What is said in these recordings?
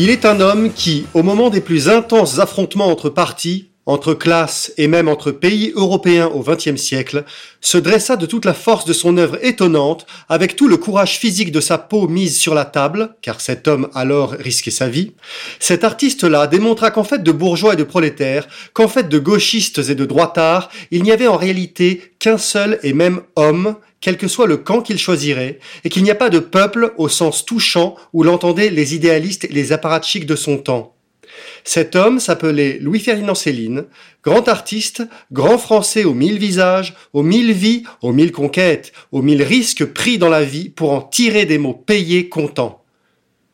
Il est un homme qui, au moment des plus intenses affrontements entre partis, entre classes et même entre pays européens au XXe siècle, se dressa de toute la force de son œuvre étonnante, avec tout le courage physique de sa peau mise sur la table, car cet homme alors risquait sa vie. Cet artiste-là démontra qu'en fait de bourgeois et de prolétaires, qu'en fait de gauchistes et de droitards, il n'y avait en réalité qu'un seul et même homme, quel que soit le camp qu'il choisirait, et qu'il n'y a pas de peuple au sens touchant où l'entendaient les idéalistes et les apparatchiks de son temps. Cet homme s'appelait Louis-Ferdinand Céline, grand artiste, grand français aux mille visages, aux mille vies, aux mille conquêtes, aux mille risques pris dans la vie pour en tirer des mots payés contents.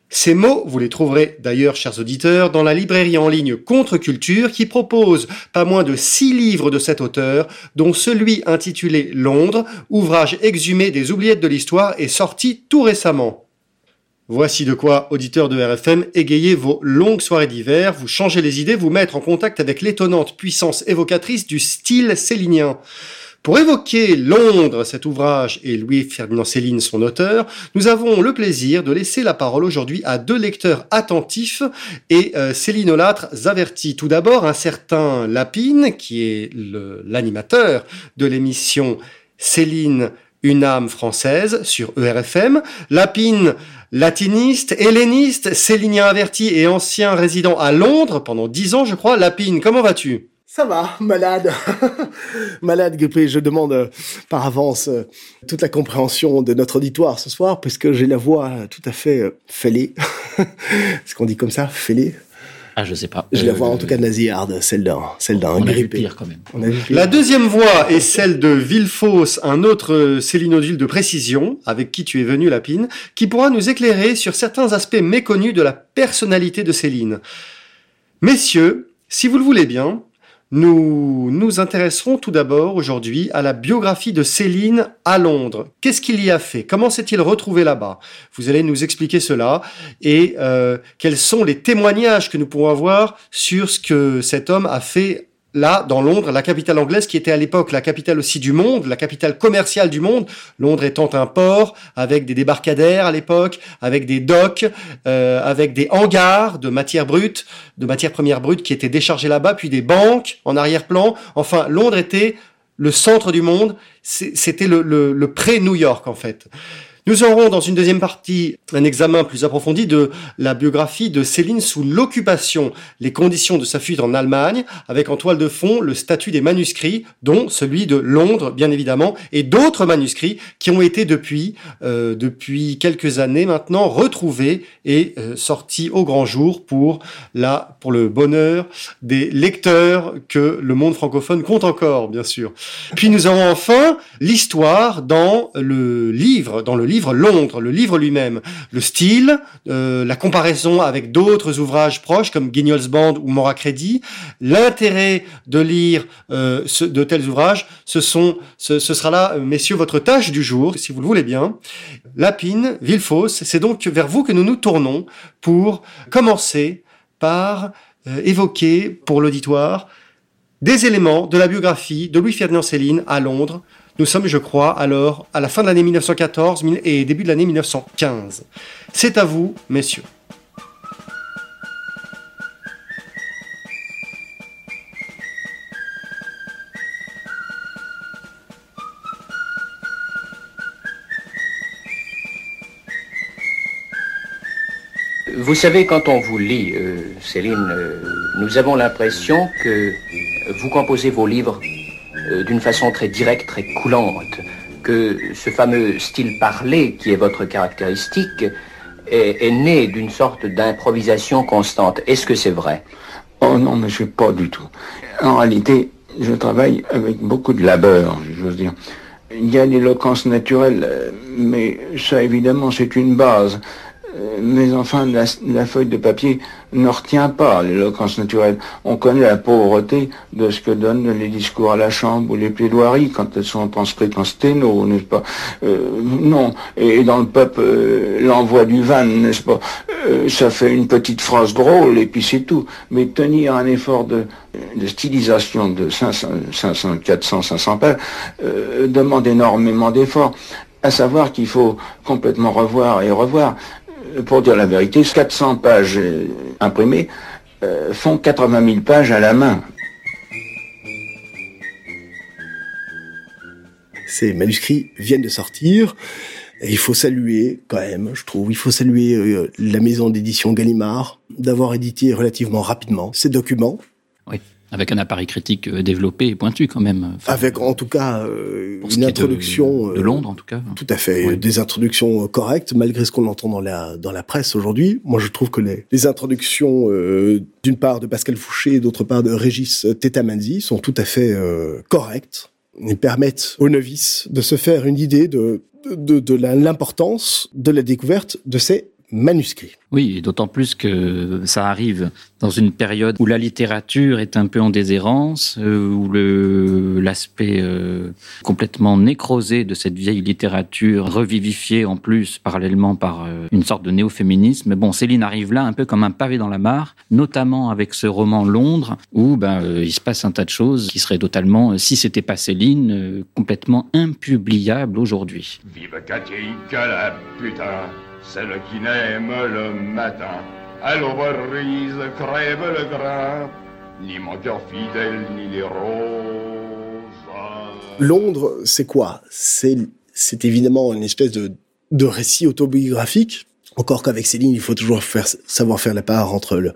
Ces mots, vous les trouverez d'ailleurs, chers auditeurs, dans la librairie en ligne Contre-Culture qui propose pas moins de six livres de cet auteur, dont celui intitulé Londres, ouvrage exhumé des oubliettes de l'histoire et sorti tout récemment. Voici de quoi, auditeurs de RFM, égayer vos longues soirées d'hiver, vous changer les idées, vous mettre en contact avec l'étonnante puissance évocatrice du style célinien. Pour évoquer Londres, cet ouvrage, et Louis-Ferdinand Céline, son auteur, nous avons le plaisir de laisser la parole aujourd'hui à deux lecteurs attentifs et euh, célinolâtres avertis. Tout d'abord, un certain Lapine, qui est l'animateur de l'émission Céline une âme française sur ERFM. Lapine, latiniste, helléniste, célinien averti et ancien résident à Londres pendant dix ans, je crois. Lapine, comment vas-tu? Ça va, malade. malade, grippé. Je demande euh, par avance euh, toute la compréhension de notre auditoire ce soir, puisque j'ai la voix tout à fait euh, fêlée. Est-ce qu'on dit comme ça, fêlée? Ah, je sais pas. Je la vois en tout cas nasillarde, celle d'un, celle d'un grippé. pire quand même. La deuxième voix est celle de Villefausse, un autre célinodule de précision, avec qui tu es venu, Lapine, qui pourra nous éclairer sur certains aspects méconnus de la personnalité de Céline. Messieurs, si vous le voulez bien, nous nous intéresserons tout d'abord aujourd'hui à la biographie de Céline à Londres. Qu'est-ce qu'il y a fait? Comment s'est-il retrouvé là-bas? Vous allez nous expliquer cela et euh, quels sont les témoignages que nous pourrons avoir sur ce que cet homme a fait là, dans Londres, la capitale anglaise, qui était à l'époque la capitale aussi du monde, la capitale commerciale du monde, Londres étant un port, avec des débarcadères à l'époque, avec des docks, euh, avec des hangars de matières brutes, de matières premières brutes qui étaient déchargées là-bas, puis des banques en arrière-plan. Enfin, Londres était le centre du monde, c'était le, le, le pré-New York en fait. Nous aurons dans une deuxième partie un examen plus approfondi de la biographie de Céline sous l'occupation, les conditions de sa fuite en Allemagne, avec en toile de fond le statut des manuscrits, dont celui de Londres, bien évidemment, et d'autres manuscrits qui ont été depuis, euh, depuis quelques années maintenant retrouvés et euh, sortis au grand jour pour, la, pour le bonheur des lecteurs que le monde francophone compte encore, bien sûr. Puis nous aurons enfin l'histoire dans le livre, dans le livre Londres, le livre lui-même, le style, euh, la comparaison avec d'autres ouvrages proches comme Guignol's Band ou Mora Crédit, l'intérêt de lire euh, de tels ouvrages, ce, sont, ce, sera là, euh, messieurs, votre tâche du jour, si vous le voulez bien. Lapine, Villefausse, c'est donc vers vous que nous nous tournons pour commencer par évoquer pour l'auditoire des éléments de la biographie de Louis-Ferdinand Céline à Londres, nous sommes, je crois, alors à la fin de l'année 1914 et début de l'année 1915. C'est à vous, messieurs. Vous savez, quand on vous lit, euh, Céline, euh, nous avons l'impression que vous composez vos livres euh, d'une façon très directe, très coulante, que ce fameux style parlé qui est votre caractéristique est, né d'une sorte d'improvisation constante. Est-ce que c'est vrai? Oh non, mais je sais pas du tout. En réalité, je travaille avec beaucoup de labeur, j'ose dire. Il y a l'éloquence naturelle, euh, mais ça évidemment c'est une base. Euh, mais enfin, la, feuille de papier ne retient pas l'éloquence naturelle. On connaît la pauvreté de ce que donnent les discours à la Chambre ou les plaidoiries quand elles sont transcrites en sténo, n'est-ce pas? Euh, Non. Et dans le peuple, euh, l'envoi du van, n'est-ce pas? Euh, Ça fait une petite phrase drôle et puis c'est tout. Mais tenir un effort de, de stylisation de 500, 500 400, 500 pages demande énormément d'efforts. À savoir qu'il faut complètement revoir et revoir pour dire la vérité, 400 pages euh, imprimées euh, font 80 000 pages à la main. Ces manuscrits viennent de sortir. Et il faut saluer, quand même, je trouve, il faut saluer euh, la maison d'édition Gallimard d'avoir édité relativement rapidement ces documents. Oui. Avec un appareil critique euh, développé et pointu quand même. Enfin, Avec en tout cas euh, une introduction de, de, Londres en tout cas. Tout à fait, oui. des introductions correctes malgré ce qu'on entend dans la dans la presse aujourd'hui. Moi, je trouve que les, les introductions euh, d'une part de Pascal Fouché et d'autre part de Régis Tetamanzi sont tout à fait euh, correctes et permettent aux novices de se faire une idée de de, de l'importance de la découverte de ces manuscrits. Oui, d'autant plus que ça arrive dans une période où la littérature est un peu en déshérence, euh, où l'aspect euh, complètement nécrosé de cette vieille littérature, revivifiée en plus parallèlement par euh, une sorte de néo-féminisme. Bon, Céline arrive là un peu comme un pavé dans la mare, notamment avec ce roman Londres, où ben, euh, il se passe un tas de choses qui seraient totalement, si c'était pas Céline, euh, complètement impubliables aujourd'hui. Vive Katinka la putain celle qui n'aime le matin. À crève le grain, ni mon cœur fidèle, ni les roses. Londres, c'est quoi? C'est c'est évidemment une espèce de, de récit autobiographique. Encore qu'avec Céline, il faut toujours faire, savoir faire la part entre le,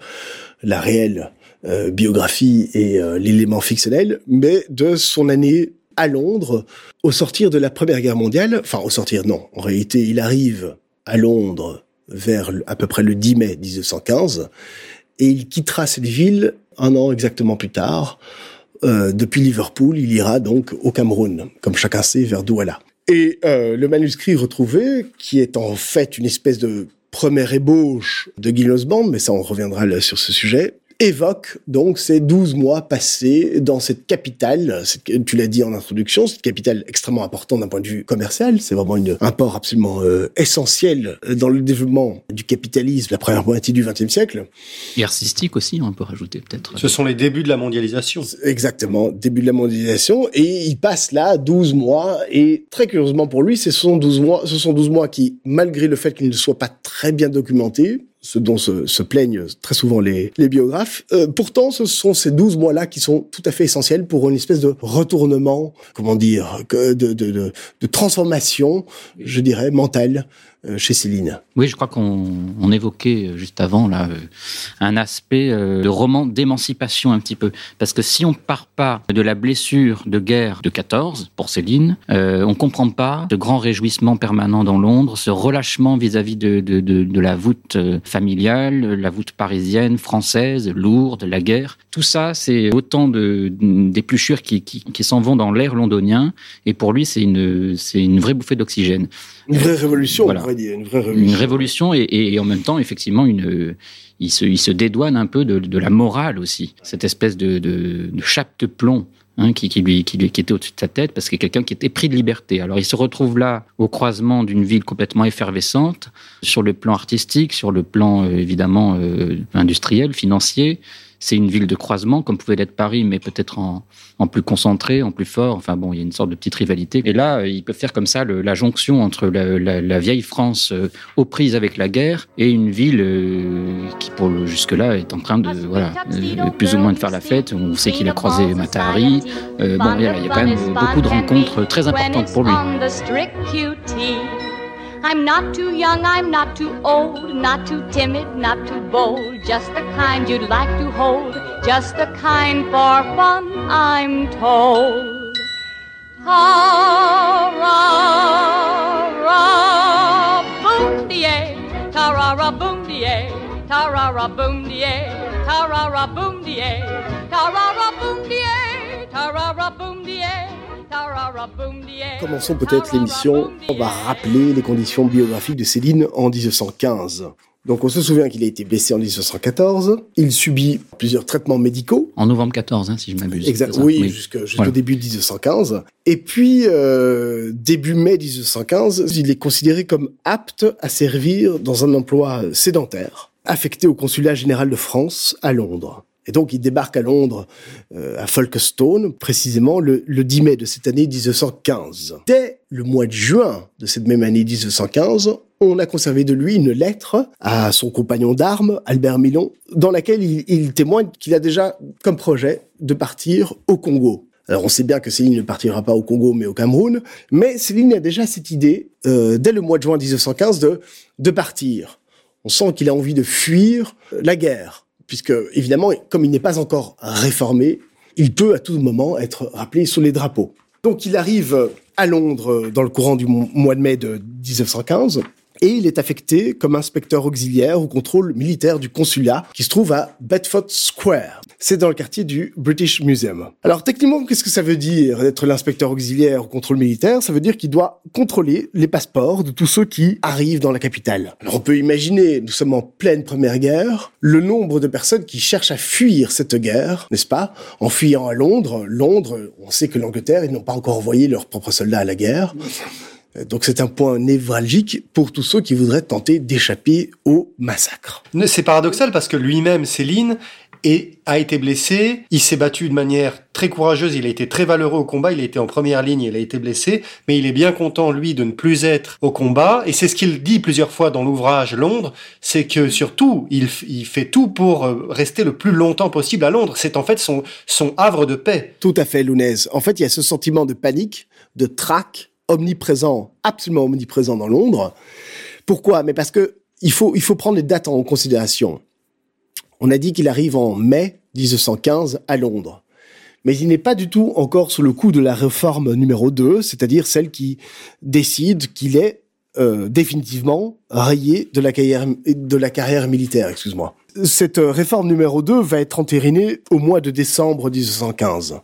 la réelle euh, biographie et euh, l'élément fictionnel, mais de son année à Londres, au sortir de la Première Guerre mondiale, enfin au sortir, non, en réalité, il arrive à Londres vers à peu près le 10 mai 1915 et il quittera cette ville un an exactement plus tard. Euh, depuis Liverpool, il ira donc au Cameroun, comme chacun sait, vers Douala. Et euh, le manuscrit retrouvé, qui est en fait une espèce de première ébauche de Guy Band, mais ça on reviendra sur ce sujet, évoque donc ces 12 mois passés dans cette capitale, tu l'as dit en introduction, cette capitale extrêmement importante d'un point de vue commercial, c'est vraiment une, un port absolument euh, essentiel dans le développement du capitalisme la première moitié du XXe siècle. Et artistique aussi, on peut rajouter peut-être. Ce sont les débuts de la mondialisation. Exactement, début de la mondialisation, et il passe là 12 mois, et très curieusement pour lui, ce sont 12 mois, ce sont 12 mois qui, malgré le fait qu'ils ne soient pas très bien documentés, ce dont se, se, plaignent très souvent les, les biographes. Euh, pourtant, ce sont ces 12 mois-là qui sont tout à fait essentiels pour une espèce de retournement, comment dire, de, de, de, de transformation, je dirais, mentale chez Céline. Oui, je crois qu'on on évoquait juste avant là euh, un aspect euh, de roman d'émancipation un petit peu, parce que si on part pas de la blessure de guerre de 14 pour Céline, euh, on comprend pas ce grand réjouissement permanent dans Londres, ce relâchement vis-à-vis -vis de, de, de, de la voûte familiale, la voûte parisienne, française, lourde, la guerre. Tout ça, c'est autant de d'épluchures qui, qui, qui s'en vont dans l'air londonien, et pour lui, c'est une c'est une vraie bouffée d'oxygène. Une vraie révolution, voilà. on dire, une vraie révolution. Une révolution et, et, et en même temps, effectivement, une, il, se, il se dédouane un peu de, de la morale aussi. Cette espèce de, de, de chape de plomb hein, qui, qui, lui, qui, lui, qui était au-dessus de sa tête parce que quelqu'un qui était pris de liberté. Alors il se retrouve là au croisement d'une ville complètement effervescente sur le plan artistique, sur le plan euh, évidemment euh, industriel, financier c'est une ville de croisement, comme pouvait l'être Paris, mais peut-être en, plus concentré, en plus fort. Enfin bon, il y a une sorte de petite rivalité. Et là, ils peuvent faire comme ça la jonction entre la, vieille France euh, aux prises avec la guerre et une ville euh, qui, pour jusque-là, est en train de, voilà, euh, plus ou moins de faire la fête. On sait qu'il a croisé Matahari. Euh, bon, il y a quand même beaucoup de rencontres très importantes pour lui. I'm not too young, I'm not too old, not too timid, not too bold, just the kind you'd like to hold, just the kind for fun, I'm told. Ta-ra-ra, boom die, ta-ra-ra, boom die, Commençons peut-être l'émission. On va rappeler les conditions biographiques de Céline en 1915. Donc on se souvient qu'il a été blessé en 1914. Il subit plusieurs traitements médicaux. En novembre 14, hein, si je m'abuse. Exact. Oui, jusqu'au Voilà. début de 1915. Et puis euh, début mai 1915, il est considéré comme apte à servir dans un emploi sédentaire, affecté au consulat général de France à Londres. Et donc il débarque à Londres, euh, à Folkestone, précisément le, le 10 mai de cette année 1915. Dès le mois de juin de cette même année 1915, on a conservé de lui une lettre à son compagnon d'armes, Albert Milon, dans laquelle il, témoigne qu'il a déjà comme projet de partir au Congo. Alors on sait bien que Céline ne partira pas au Congo mais au Cameroun, mais Céline a déjà cette idée, euh, dès le mois de juin 1915, de, de partir. On sent qu'il a envie de fuir euh, la guerre, puisque évidemment, comme il n'est pas encore réformé, il peut à tout moment être rappelé sous les drapeaux. Donc il arrive à Londres dans le courant du mo- mois de mai de 1915 et il est affecté comme inspecteur auxiliaire au contrôle militaire du consulat qui se trouve à Bedford Square. C'est dans le quartier du British Museum. Alors techniquement, qu'est-ce que ça veut dire d'être l'inspecteur auxiliaire au contrôle militaire? Ça veut dire qu'il doit contrôler les passeports de tous ceux qui arrivent dans la capitale. Alors on peut imaginer, nous sommes en pleine première guerre, le nombre de personnes qui cherchent à fuir cette guerre, n'est-ce pas? En fuyant à Londres, Londres, on sait que l'Angleterre, ils n'ont pas encore envoyé leurs propres soldats à la guerre. Donc c'est un point névralgique pour tous ceux qui voudraient tenter d'échapper au massacre. C'est paradoxal parce que lui-même, Céline, est- a été blessé. Il s'est battu de manière très courageuse. Il a été très valeureux au combat. Il a été en première ligne. Il a été blessé. Mais il est bien content, lui, de ne plus être au combat. Et c'est ce qu'il dit plusieurs fois dans l'ouvrage Londres. C'est que surtout, il, il fait tout pour euh, rester le plus longtemps possible à Londres. C'est en fait son, son havre de paix. Tout à fait, Lounès. En fait, il y a ce sentiment de panique, de trac omniprésent, absolument omniprésent dans Londres. Pourquoi? Mais parce que il faut, il faut prendre les dates en considération. On a dit qu'il arrive en mai 1915 à Londres. Mais il n'est pas du tout encore sous le coup de la réforme numéro 2, c'est-à-dire celle qui décide qu'il est euh, définitivement rayé de la carrière, militaire, excuse-moi. Cette euh, réforme numéro 2 va être entérinée au mois de décembre 1915.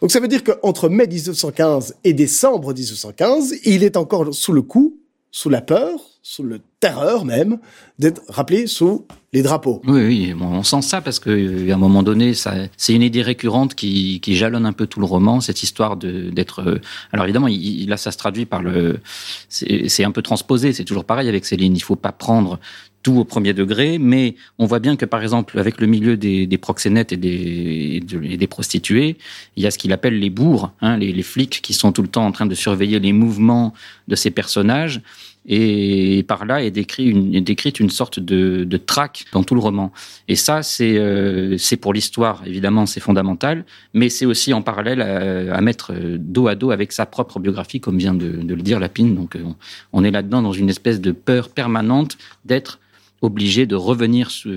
Donc ça veut dire qu'entre mai 1915 et décembre 1915, il est encore sous le coup, sous la peur, sous le terreur même, d'être rappelé sous les drapeaux. Oui, oui, on sent ça parce que euh, à un moment donné, c'est une idée récurrente qui, qui jalonne un peu tout le roman, cette histoire de d'être. euh, alors évidemment, il, là, ça se traduit par le. C'est un peu transposé. C'est toujours pareil avec Céline. Il faut pas prendre tout au premier degré, mais on voit bien que par exemple avec le milieu des, des proxénètes et des, et de- et des prostituées, il y a ce qu'il appelle les bourgs, hein, les, les flics qui sont tout le temps en train de surveiller les mouvements de ces personnages. Et par là est décrite une sorte de, de traque dans tout le roman. Et ça, c'est euh, pour l'histoire, évidemment, c'est fondamental, mais c'est aussi en parallèle à, mettre euh, dos à dos avec sa propre biographie, comme vient de, le dire Lapine. Donc, euh, on est là-dedans dans une espèce de peur permanente d'être obligé de revenir sous,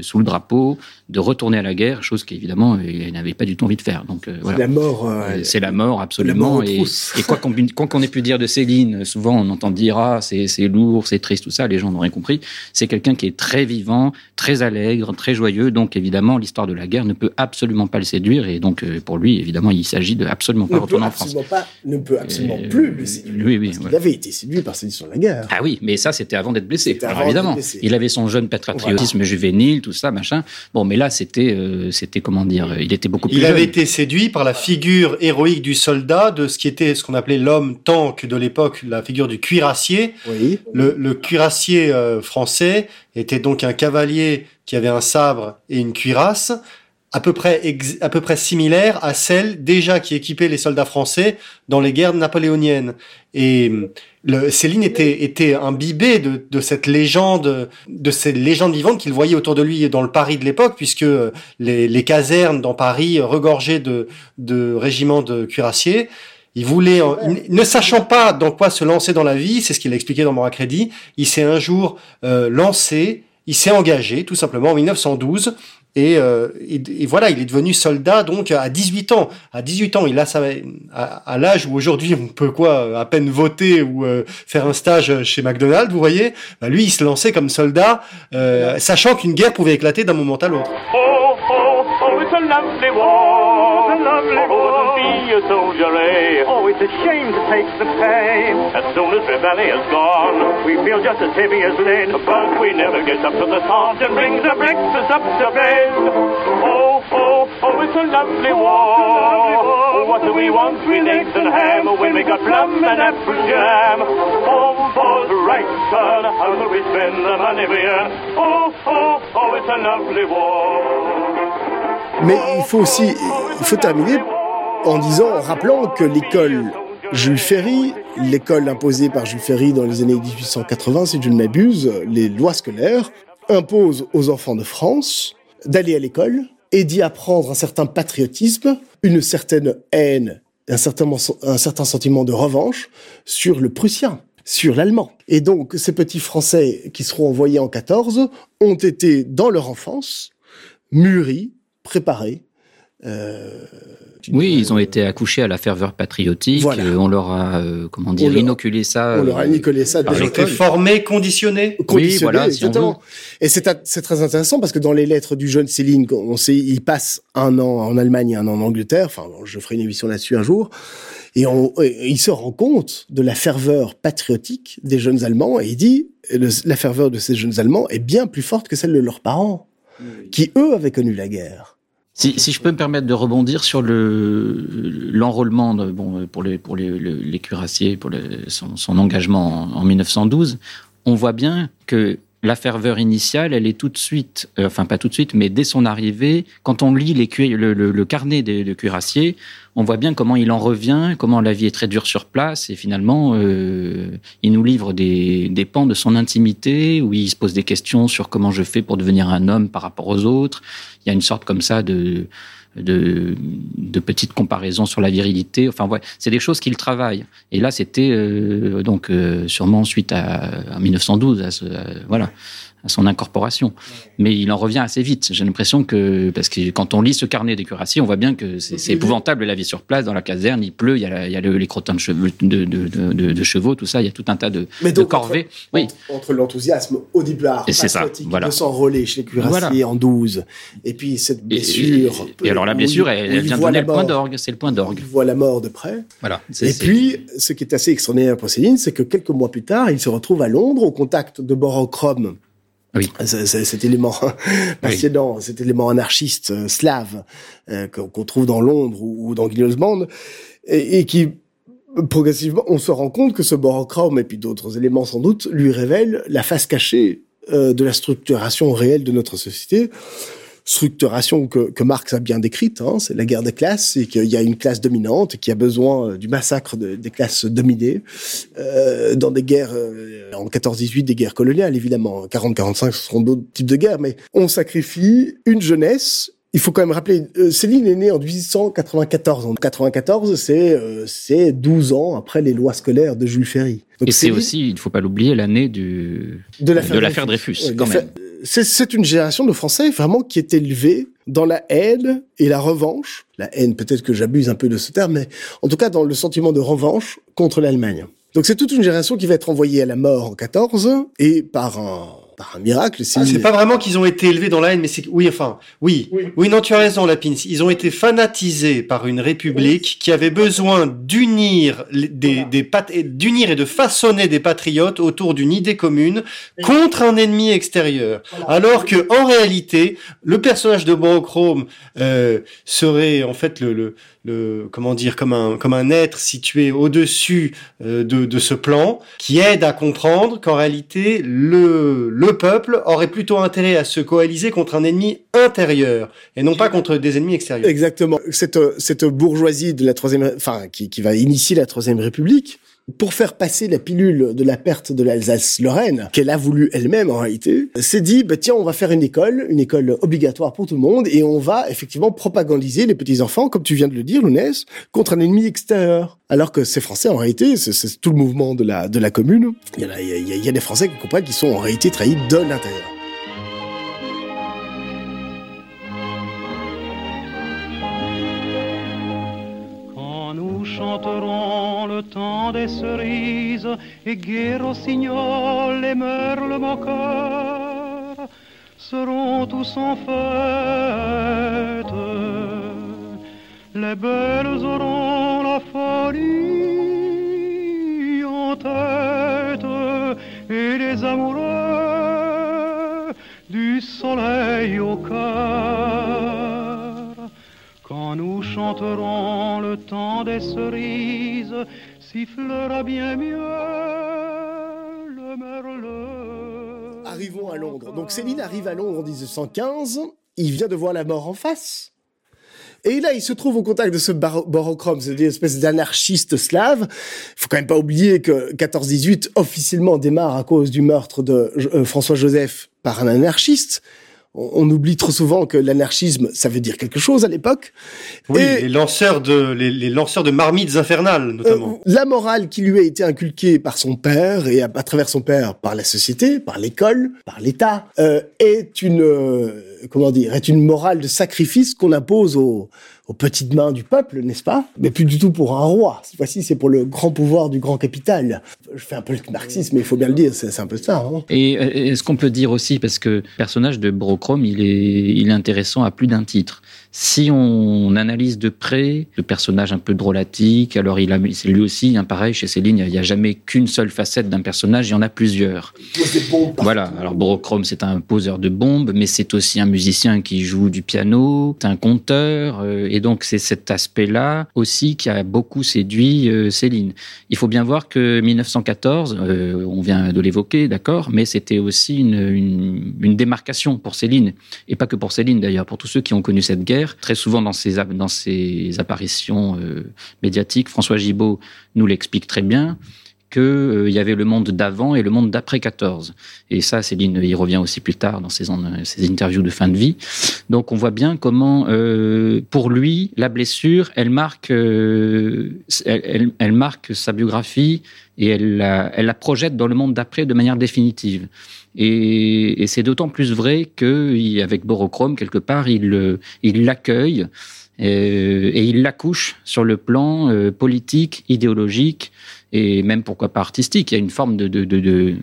sous le drapeau, de retourner à la guerre, chose qu'évidemment, il n'avait pas du tout envie de faire. Donc, euh, voilà. La mort. euh, Euh, C'est la mort, absolument. La mort et, et quoi qu'on ait pu dire de Céline, souvent on entend dire ah c'est lourd, c'est triste, tout ça. Les gens n'ont rien compris. C'est quelqu'un qui est très vivant, très allègre, très joyeux. Donc évidemment, l'histoire de la guerre ne peut absolument pas le séduire. Et donc pour lui, évidemment, il s'agit de absolument pas ne retourner en France. pas, ne peut absolument plus le séduire. oui, oui, parce ouais. avait été séduit par Céline sur la guerre. Ah oui, mais ça c'était avant d'être blessé. Alors, évidemment, blessé. Il avait son jeune patriotisme juvénile, tout ça, machin. Bon, mais là c'était euh, c'était comment dire, il était beaucoup plus Il avait jeune. été séduit par la figure héroïque du soldat, de ce qui était ce qu'on appelait l'homme tank de l'époque, la figure du cuirassier. Oui. Le, le cuirassier euh, français était donc un cavalier qui avait un sabre et une cuirasse, à peu près à peu près similaire à celle déjà qui équipait les soldats français dans les guerres napoléoniennes. Et euh, le, Céline était était imbibé de, de cette légende, de ces légendes vivantes qu'il voyait autour de lui dans le Paris de l'époque, puisque euh, les, les casernes dans Paris regorgeaient de, de régiments de cuirassiers. Il voulait, ne sachant pas dans quoi se lancer dans la vie, c'est ce qu'il a expliqué dans Moral Crédit, il s'est un jour euh, lancé, il s'est engagé tout simplement en 1912 et, euh, et, et voilà, il est devenu soldat donc à 18 ans. À 18 ans, il a sa, à, à l'âge où aujourd'hui on peut quoi à peine voter ou euh, faire un stage chez McDonald's, vous voyez. Bah, lui, il se lançait comme soldat, euh, sachant qu'une guerre pouvait éclater d'un moment à l'autre. Oh, oh, oh, it's a a lovely war to be a soldiery. Eh? Oh, it's a shame to take the pain. As soon as rebellion's gone, we feel just as heavy as lead. But we never get up to the start and brings the breakfast up to bed. Oh, oh, oh, it's a lovely oh, war. Oh, what do we want with eggs and ham when we got plum and apple jam? Oh, for the right son, how will we spend the money we earn? Oh, oh, oh, it's a lovely war. Mais il faut aussi, il faut oh, terminer en disant, en rappelant que l'école Jules Ferry, l'école imposée par Jules Ferry dans les années 1880, si je ne m'abuse, les lois scolaires imposent aux enfants de France d'aller à l'école et d'y apprendre un certain patriotisme, une certaine haine, un certain, sentiment de revanche sur le prussien sur l'allemand. Et donc, ces petits Français qui seront envoyés en 14 ont été, dans leur enfance, mûris préparés. Euh, oui, ils ont été accouchés à la ferveur patriotique. Euh, on leur a, euh, comment dire, inoculé ça. On leur a inoculé ça. Ils ont été formés, conditionnés. Oui, voilà, exactement. Et c'est très intéressant parce que dans les lettres du jeune Céline, on sait, il passe un an en Allemagne et un an en Angleterre. Enfin, je ferai une émission là-dessus un jour. Et, on, il se rend compte de la ferveur patriotique des jeunes Allemands et il dit la ferveur de ces jeunes Allemands est bien plus forte que celle de leurs parents, qui eux avaient connu la guerre. Si, si, je peux me permettre de rebondir sur le l'enrôlement bon pour les pour les, les, cuirassiers pour son, son, engagement en, en, 1912, on voit bien que la ferveur initiale, elle est tout de suite, euh, enfin pas tout de suite, mais dès son arrivée, quand on lit les le, le, le, carnet de, de cuirassiers, on voit bien comment il en revient, comment la vie est très dure sur place, et finalement, euh, il nous livre des, des pans de son intimité, où il se pose des questions sur comment je fais pour devenir un homme par rapport aux autres. Il y a une sorte comme ça de de, de petites comparaisons sur la virilité. Enfin, ouais, c'est des choses qu'il travaille. Et là, c'était euh, donc euh, sûrement suite à, à 1912, à ce, voilà à son incorporation. Mais il en revient assez vite. J'ai l'impression que, parce que quand on lit ce carnet des cuirassiers, on voit bien que c'est épouvantable la vie sur place, dans la caserne, il pleut, il y a, il y a les crottins de, cheveux, de, de, de, de, chevaux, tout ça, il y a tout un tas de, de corvées. Entre, oui. entre l'enthousiasme au début patriotique voilà. de s'enrôler chez les cuirassiers voilà. en 12, et puis cette blessure. Et, et alors la blessure, elle, elle vient donner le point d'orgue, c'est le point d'orgue. Il voit la mort de près. Voilà. Et puis, ce qui est assez extraordinaire pour Céline, c'est que quelques mois plus tard, il se retrouve à Londres au contact de Borochrome, oui. Cet élément passionnant, oui. cet élément anarchiste euh, slave euh, qu'on trouve dans Londres ou, ou dans Guinness Band, et, et, qui progressivement, on se rend compte que ce borochrome et puis d'autres éléments sans doute lui révèlent la face cachée euh, de la structuration réelle de notre société structuration que, que Marx a bien décrite, hein, c'est la guerre des classes, et qu'il y a une classe dominante qui a besoin du massacre de, des classes dominées euh, dans des guerres, euh, en 14-18, des guerres coloniales évidemment, 40-45 ce seront d'autres types de guerres, mais on sacrifie une jeunesse il faut quand même rappeler, euh, Céline est née en 1894. En 94, c'est euh, c'est 12 ans après les lois scolaires de Jules Ferry. Donc et c'est aussi, il ne faut pas l'oublier, l'année du de l'affaire Dreyfus, Dreyfus ouais, quand même. C'est une génération de Français vraiment qui est élevée dans la haine et la revanche. La haine, peut-être que j'abuse un peu de ce terme, mais en tout cas dans le sentiment de revanche contre l'Allemagne. Donc c'est toute une génération qui va être envoyée à la mort en 14 et par un par un miracle. C'est ah, pas vraiment qu'ils ont été élevés dans la haine, mais c'est oui, enfin, oui, oui, oui, non, tu as raison, Lapine. Ils ont été fanatisés par une république oui. qui avait besoin d'unir des, voilà. des d'unir et de façonner des patriotes autour d'une idée commune contre un ennemi extérieur. Voilà. Alors que en réalité, le personnage de Borochrome euh, serait en fait le, le le comment dire comme un comme un être situé au-dessus euh, de, de ce plan qui aide à comprendre qu'en réalité le le peuple aurait plutôt intérêt à se coaliser contre un ennemi intérieur et non pas contre des ennemis extérieurs. Exactement. Cette cette bourgeoisie de la troisième enfin qui qui va initier la troisième république pour faire passer la pilule de la perte de l'Alsace-Lorraine, qu'elle a voulu elle-même en réalité, s'est dit, bah, tiens, on va faire une école, une école obligatoire pour tout le monde, et on va effectivement propagandiser les petits-enfants, comme tu viens de le dire, Lounès, contre un ennemi extérieur. Alors que ces Français, en réalité, c'est tout le mouvement de la, de la commune. Il y, a, y a, il y a des Français qui comprennent qu'ils sont en réalité trahis de l'intérieur. Chanteront le temps des cerises et gai rossignol et merle moqueur seront tous en fête. Les belles auront la folie en tête et les amoureux du soleil au cœur. Quand nous chanterons le temps des cerises, sifflera bien mieux le merle. Arrivons à Londres. Donc Céline arrive à Londres en 1915. Il vient de voir la mort en face. Et là, il se trouve au contact de ce Borochrome, c'est-à-dire une espèce d'anarchiste slave. Il faut quand même pas oublier que 14-18 officiellement démarre à cause du meurtre de euh, François Joseph par un anarchiste. On, on oublie trop souvent que l'anarchisme, ça veut dire quelque chose à l'époque. Oui, Et- les lanceurs de les, les lanceurs de marmites infernales notamment. Euh, la morale qui lui a été inculquée par son père et à, à travers son père par la société, par l'école, par l'État, euh, est une euh, comment dire est une morale de sacrifice qu'on impose aux, petites mains du peuple, n'est-ce pas? Mais plus du tout pour un roi. Cette fois-ci, c'est pour le grand pouvoir du grand capital. Je fais un peu le marxisme, mais il faut bien le dire, c'est un peu ça. Hein. Et est-ce qu'on peut dire aussi, parce que le personnage de Brochrome, il est, il est intéressant à plus d'un titre. Si on analyse de près le personnage un peu drôlatique, alors il a, lui aussi, hein, pareil, chez Céline, il n'y a jamais qu'une seule facette d'un personnage, il y en a plusieurs. Voilà, alors Brochrome, c'est un poseur de bombes, mais c'est aussi un musicien qui joue du piano, c'est un conteur, euh, et donc c'est cet aspect-là aussi qui a beaucoup séduit euh, Céline. Il faut bien voir que 1914, euh, on vient de l'évoquer, d'accord, mais c'était aussi une, une, une démarcation pour Céline, et pas que pour Céline d'ailleurs, pour tous ceux qui ont connu cette guerre. Très souvent dans ses, apparitions euh, médiatiques, François Gibault nous l'explique très bien qu'il euh, y avait le monde d'avant et le monde d'après 14. Et ça, Céline y revient aussi plus tard dans ses, interviews de fin de vie. Donc on voit bien comment, euh, pour lui, la blessure, elle marque, euh, sa biographie et elle la projette dans le monde d'après de manière définitive. Et, et c'est d'autant plus vrai qu'avec Borochrome, quelque part, il euh, il l'accueille euh, et il l'accouche sur le plan euh, politique, idéologique et même pourquoi pas artistique. Il y a une forme de, de, de, de,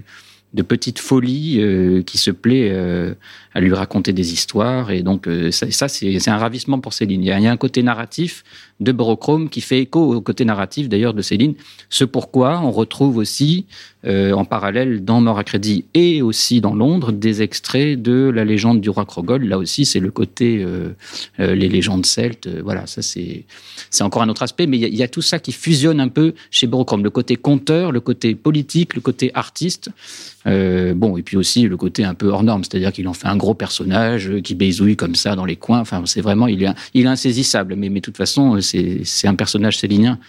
de petite folie euh, qui se plaît euh, à lui raconter des histoires. Et donc, euh, ça, c'est un ravissement pour Céline. Il y, a, un côté narratif de Borochrome qui fait écho au côté narratif d'ailleurs de Céline. Ce pourquoi on retrouve aussi euh, en parallèle dans Mort à crédit et aussi dans Londres des extraits de la légende du roi Crogol. Là aussi, c'est le côté euh, les légendes celtes. Voilà, ça c'est encore un autre aspect, mais il y, a- tout ça qui fusionne un peu chez Borochrome. Le côté conteur, le côté politique, le côté artiste. Bon, et puis aussi le côté un peu hors norme, c'est-à-dire qu'il en fait un gros personnage euh, qui baisouille comme ça dans les coins. Enfin, c'est vraiment, il est, il est insaisissable. Mais, de toute façon, euh, c'est un personnage célinien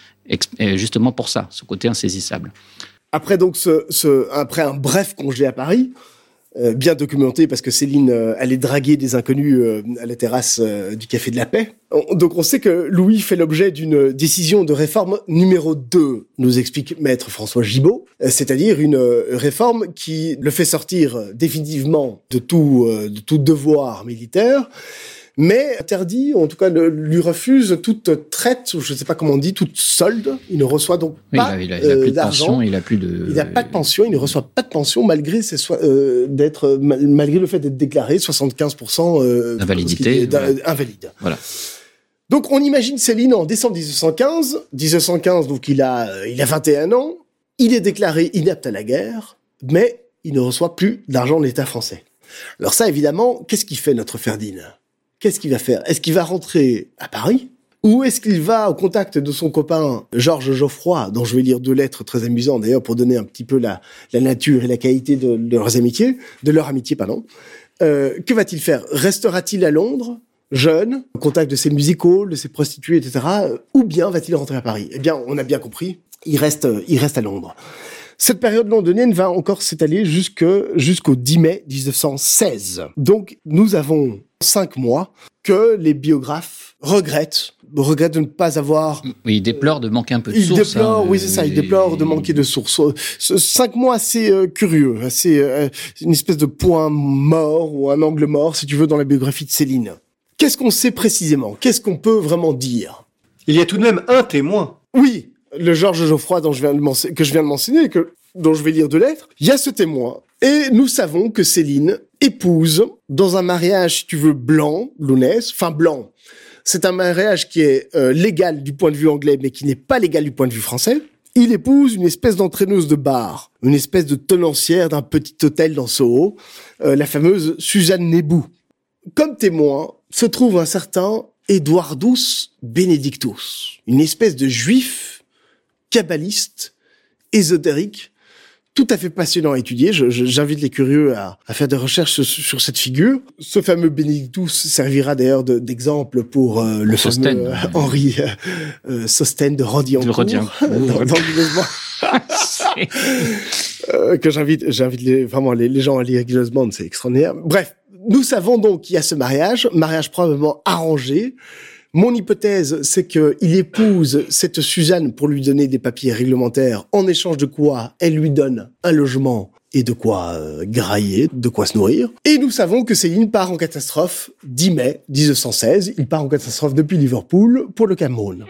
euh, justement pour ça, ce côté insaisissable. Après donc après un bref congé à Paris, euh, bien documenté parce que Céline euh, allait draguer des inconnus euh, à la terrasse du Café de la Paix. On- donc on sait que Louis fait l'objet d'une décision de réforme numéro 2, nous explique maître François Gibault, c'est-à-dire une réforme qui le fait sortir définitivement de tout devoir militaire mais interdit, en tout cas le- lui refuse toute traite, ou je ne sais pas comment on dit, toute solde. Il ne reçoit donc Oui, pas il a, il a euh, plus de d'argent. pension, il a plus de. Il n'a pas de pension, il ne reçoit pas de pension malgré ses euh, d'être mal- malgré le fait d'être déclaré 75% euh, Invalidité, voilà. invalide. Voilà. Donc on imagine Céline en décembre 1915, 1915 donc il a euh, il a 21 ans, il est déclaré inapte à la guerre, mais il ne reçoit plus d'argent de l'État français. Alors ça évidemment, qu'est-ce qu'il fait notre Ferdinand? Qu'est-ce qu'il va faire? Est-ce qu'il va rentrer à Paris? Ou est-ce qu'il va au contact de son copain Georges Geoffroy, dont je vais lire deux lettres très amusantes d'ailleurs pour donner un petit peu la, la nature et la qualité de, leurs amitiés, de leur amitié, pardon. Euh, que va-t-il faire? Restera-t-il à Londres, jeune, au contact de ses musicals, de ses prostituées, etc. Ou bien va-t-il rentrer à Paris? Eh bien, on a bien compris, il reste, il reste à Londres. Cette période londonienne va encore s'étaler jusqu'au 10 mai 1916. Donc, nous avons cinq mois que les biographes regrettent, regrettent de ne pas avoir Oui, il déplore de manquer un peu de il sources. déplore, hein, oui, c'est ça, il et- déplore de manquer de sources. Euh, ce cinq mois assez euh, curieux, assez euh, une espèce de point mort ou un angle mort, si tu veux, dans la biographie de Céline. Qu'est-ce qu'on sait précisément? Qu'est-ce qu'on peut vraiment dire? Il y a tout de même un témoin. Oui, le Georges Geoffroy dont je viens de mentionner, que je viens de mentionner, que dont je vais lire deux lettres. Il y a ce témoin, et nous savons que Céline épouse dans un mariage, si tu veux, blanc, lounès, enfin blanc. C'est un mariage qui est euh, légal du point de vue anglais, mais qui n'est pas légal du point de vue français. Il épouse une espèce d'entraîneuse de bar, une espèce de tenancière d'un petit hôtel dans Soho, euh, la fameuse Suzanne Nebou. Comme témoin se trouve un certain Eduardus Benedictus, une espèce de juif kabbaliste, ésotérique, tout à fait passionnant à étudier. J'invite les curieux à, à faire des recherches sur, sur cette figure. Ce fameux Benedictus servira d'ailleurs de- d'exemple pour euh, le Sostène. fameux euh, Henri euh, euh, Sostène de Rodiancourt. De dans, dans que j'invite, j'invite les, vraiment les, les gens à lire Gilles Bond, c'est extraordinaire. Bref, nous savons donc qu'il y a ce mariage, mariage probablement arrangé. Mon hypothèse, c'est qu'il épouse cette Suzanne pour lui donner des papiers réglementaires, en échange de quoi elle lui donne un logement et de quoi euh, grailler, de quoi se nourrir. Et nous savons que Céline part en catastrophe 10 mai 1916. Il part en catastrophe depuis Liverpool pour le Cameroun.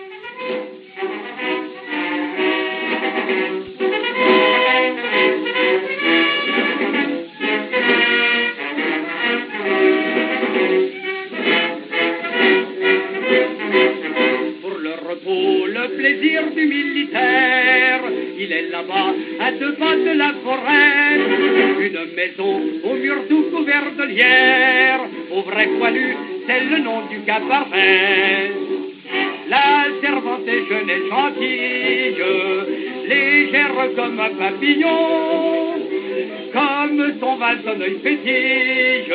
Il est là-bas, à deux pas de la forêt. Une maison au mur tout couvert de lierre, au vrai poilu, c'est le nom du cabaret. La servante est jeune et gentille, légère comme un papillon, comme son val son œil fétige.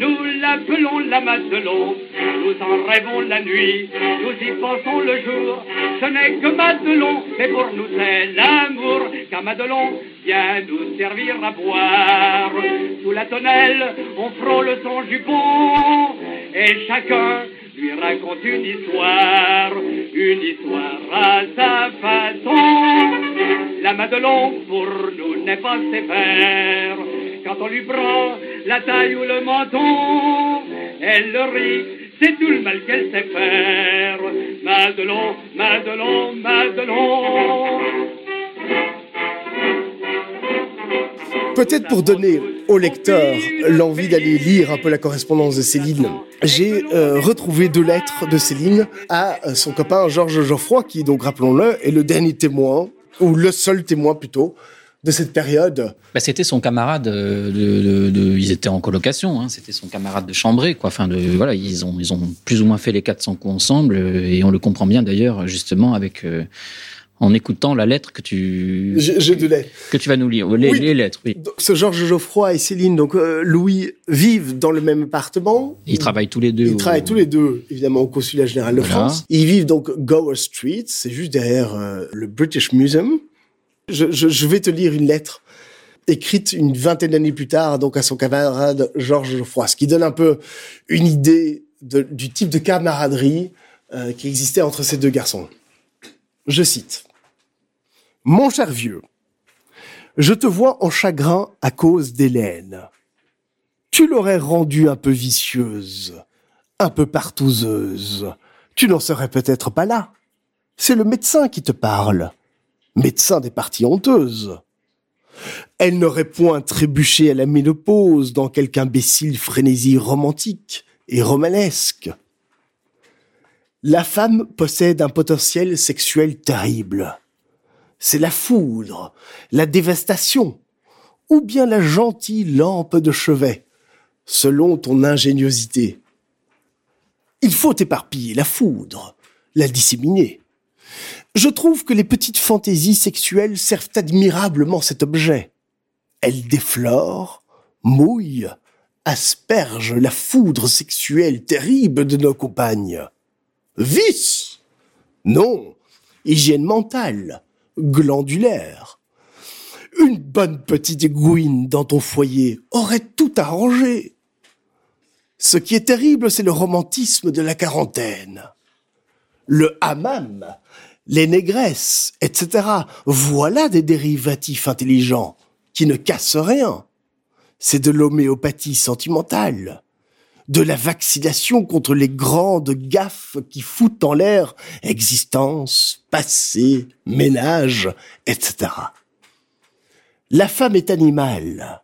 Nous l'appelons la Madelon, nous en rêvons la nuit, nous y pensons le jour. Ce n'est que Madelon, mais pour nous c'est l'amour, car Madelon vient nous servir à boire. Sous la tonnelle, on frôle son jupon, et chacun lui raconte une histoire, une histoire à sa façon. La Madelon pour nous n'est pas sévère. Quand on lui prend la taille ou le menton, elle le rit, c'est tout le mal qu'elle sait faire. Madelon, Madelon, Madelon. Peut-être pour donner au lecteur l'envie d'aller lire un peu la correspondance de Céline, j'ai euh, retrouvé deux lettres de Céline à euh, son copain Georges Geoffroy, qui donc, rappelons-le, est le dernier témoin, ou le seul témoin plutôt, de cette période. Bah, c'était son camarade euh, de, de- de- ils étaient en colocation, hein, c'était son camarade de chambrée, quoi. Enfin, de, voilà, ils ont, ils ont plus ou moins fait les 400 coups ensemble, euh, et on le comprend bien d'ailleurs, justement, avec, euh, en écoutant la lettre que tu, J'ai deux lettres. que tu vas nous lire, les, Oui. les lettres, oui. Donc, ce Georges Geoffroy et Céline, donc euh, Louis, vivent dans le même appartement. Ils travaillent tous les deux. Ils au- travaillent tous les deux, évidemment, au Consulat Général de Voilà. France. Ils vivent donc Gower Street, c'est juste derrière euh, le British Museum. Je, je, je vais te lire une lettre écrite une vingtaine d'années plus tard, donc à son camarade Georges Geoffroy, ce qui donne un peu une idée du type de camaraderie euh, qui existait entre ces deux garçons. Je cite. Mon cher vieux, je te vois en chagrin à cause d'Hélène. Tu l'aurais rendue un peu vicieuse, un peu partouzeuse. Tu n'en serais peut-être pas là. C'est le médecin qui te parle. Médecin des parties honteuses. Elle n'aurait point trébuché à la ménopause dans quelque imbécile frénésie romantique et romanesque. La femme possède un potentiel sexuel terrible. C'est la foudre, la dévastation, ou bien la gentille lampe de chevet, selon ton ingéniosité. Il faut éparpiller la foudre, la disséminer. Je trouve que les petites fantaisies sexuelles servent admirablement cet objet. Elles déflorent, mouillent, aspergent la foudre sexuelle terrible de nos compagnes. Vice Non, hygiène mentale, glandulaire. Une bonne petite égouine dans ton foyer aurait tout arrangé. Ce qui est terrible, c'est le romantisme de la quarantaine. Le hammam, les négresses, etc. Voilà des dérivatifs intelligents qui ne cassent rien. C'est de l'homéopathie sentimentale, de la vaccination contre les grandes gaffes qui foutent en l'air existence, passé, ménage, etc. La femme est animale.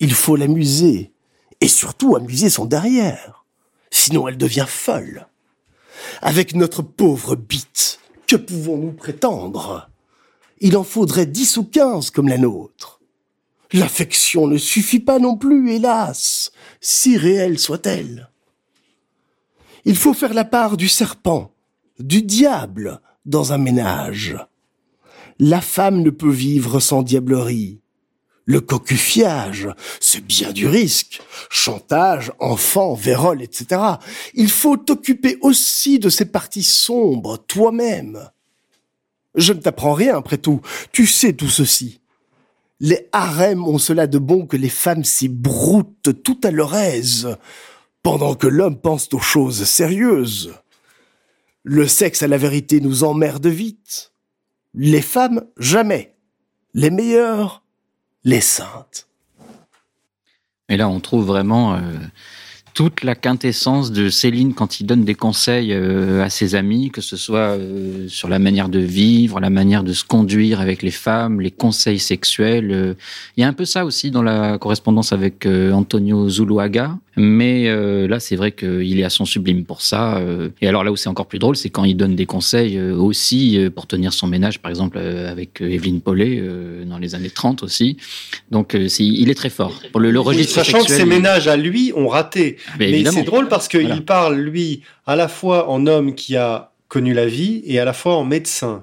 Il faut l'amuser, et surtout amuser son derrière. Sinon elle devient folle. Avec notre pauvre bite, que pouvons-nous prétendre? Il en faudrait dix ou quinze comme la nôtre. L'affection ne suffit pas non plus, hélas, si réelle soit-elle. Il faut faire la part du serpent, du diable dans un ménage. La femme ne peut vivre sans diablerie. Le cocufiage, c'est bien du risque. Chantage, enfant, vérole, etc. Il faut t'occuper aussi de ces parties sombres, toi-même. Je ne t'apprends rien, après tout. Tu sais tout ceci. Les harems ont cela de bon que les femmes s'y broutent tout à leur aise, pendant que l'homme pense aux choses sérieuses. Le sexe, à la vérité, nous emmerde vite. Les femmes, jamais. Les meilleures, les saintes. Et là, on trouve vraiment euh, toute la quintessence de Céline quand il donne des conseils euh, à ses amis, que ce soit euh, sur la manière de vivre, la manière de se conduire avec les femmes, les conseils sexuels. euh. Il y a un peu ça aussi dans la correspondance avec euh, Antonio Zuluaga. Mais euh, là, c'est vrai qu'il est à son sublime pour ça. euh. Et alors là où c'est encore plus drôle, c'est quand il donne des conseils euh, aussi euh, pour tenir son ménage, par exemple euh, avec Evelyne Paulet euh, dans les années 30 aussi. Donc euh, c'est- il est très fort. Pour le, le registre Sachant que ses ménages à lui ont raté. Mais c'est drôle parce qu'il Voilà. parle, lui, à la fois en homme qui a connu la vie et à la fois en médecin.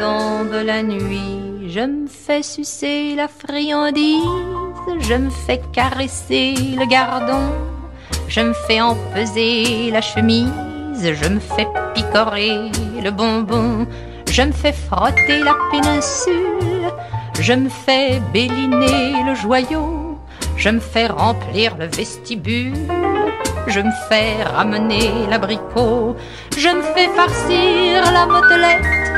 La nuit, je me fais sucer la friandise, je me fais caresser le gardon. Je me fais empeser la chemise, je me fais picorer le bonbon, je me fais frotter la péninsule, je me fais béliner le joyau, je me fais remplir le vestibule, je me fais ramener l'abricot, je me fais farcir la motelette,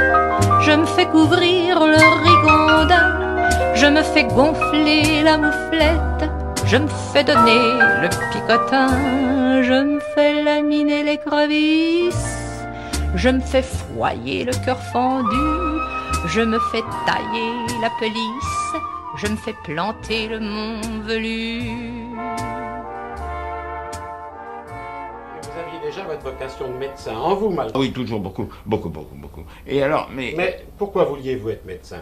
je me fais couvrir le rigondin, je me fais gonfler la mouflette, je me fais donner le picotin, je me fais laminer l'écrevisse, je me fais foyer le cœur fendu, je me fais tailler la pelisse, je me fais planter le mont velu. Déjà votre vocation de médecin en vous, malgré. Oui, toujours beaucoup, beaucoup, beaucoup, beaucoup. Et alors, mais... Mais pourquoi vouliez-vous être médecin?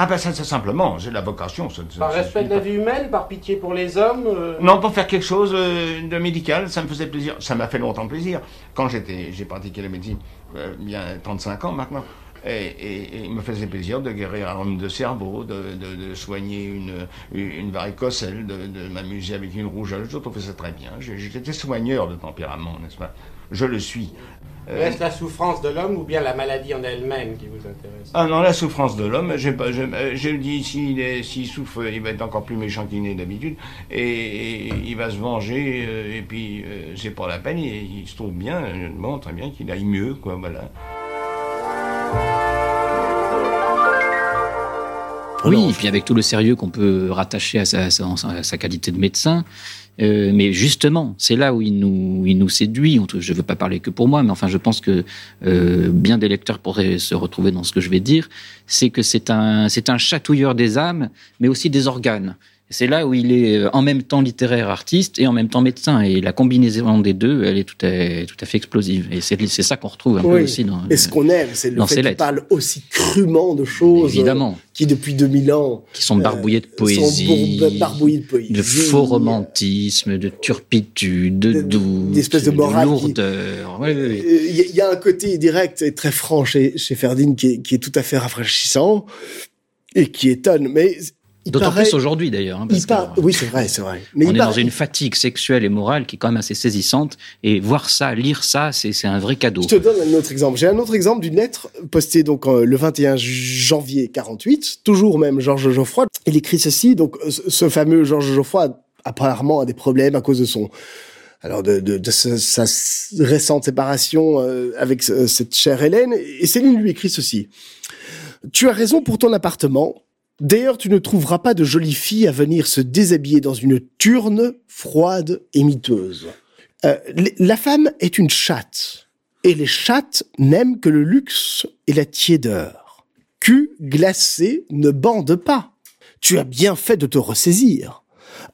Ah ben ça, c'est simplement, j'ai la vocation. ça- Par ça respect de la vie humaine, par pitié pour les hommes euh, Non, pour faire quelque chose euh, de médical, ça me faisait plaisir. Ça m'a fait longtemps plaisir. Quand j'étais, j'ai pratiqué la médecine euh, il y a 35 ans maintenant. Et, et- et il me faisait plaisir de guérir un homme de cerveau, de, de- de soigner une, une varicocèle, de, de m'amuser avec une rougeole. Je trouvais ça très bien. J'étais soigneur de tempérament, n'est-ce pas? Je le suis. Euh, Est-ce la souffrance de l'homme ou bien la maladie en elle-même qui vous intéresse? Ah non, la souffrance de l'homme, j'ai j'ai- euh, je dis s'il souffre, il va être encore plus méchant qu'il n'est d'habitude, et, et il va se venger, euh, et puis euh, c'est pas la peine, il, il se trouve bien, bon, très bien, qu'il aille mieux, quoi, voilà. Oui, et puis avec tout le sérieux qu'on peut rattacher à sa, sa- à sa qualité de médecin. Euh, mais justement, c'est là où il nous, il nous séduit. Je ne veux pas parler que pour moi, mais enfin, je pense que euh, bien des lecteurs pourraient se retrouver dans ce que je vais dire. C'est que c'est un, c'est un chatouilleur des âmes, mais aussi des organes. C'est là où il est euh, en même temps littéraire, artiste et en même temps médecin. Et la combinaison des deux, elle est tout à, tout à fait explosive. Et c'est ça qu'on retrouve un peu aussi dans. Et ce qu'on aime, c'est le fait qu'il parle aussi crûment de choses Évidemment. euh, qui, depuis 2000 ans, qui sont barbouillés de sont poésie, bourbe- barbouillés de poésie, de faux romantisme, de turpitude, de doute, d'espèce de morale qui- lourdeur. Ouais, ouais, ouais. Euh, Il y, a- il y a un côté direct et très franc chez, chez Ferdinand qui est, qui est tout à fait rafraîchissant et qui étonne. Mais D'autant paraît- plus aujourd'hui d'ailleurs. hein, parce il par- que, Oui, c'est vrai, c'est vrai. Mais on il est dans une fatigue sexuelle et morale qui est quand même assez saisissante. Et voir ça, lire ça, c'est un vrai cadeau. Je te donne un autre exemple. J'ai un autre exemple d'une lettre postée donc euh, le 21 janvier 48, toujours même Georges Geoffroy. Il écrit ceci, donc euh, ce fameux Georges Geoffroy apparemment a des problèmes à cause de son alors de, de, de sa, sa récente séparation euh, avec euh, cette chère Hélène. Et Céline lui écrit ceci. Tu as raison pour ton appartement. D'ailleurs, tu ne trouveras pas de jolie fille à venir se déshabiller dans une turne froide et miteuse. Euh, la femme est une chatte, et les chattes n'aiment que le luxe et la tiédeur. Cul glacé ne bande pas. Tu as bien fait de te ressaisir.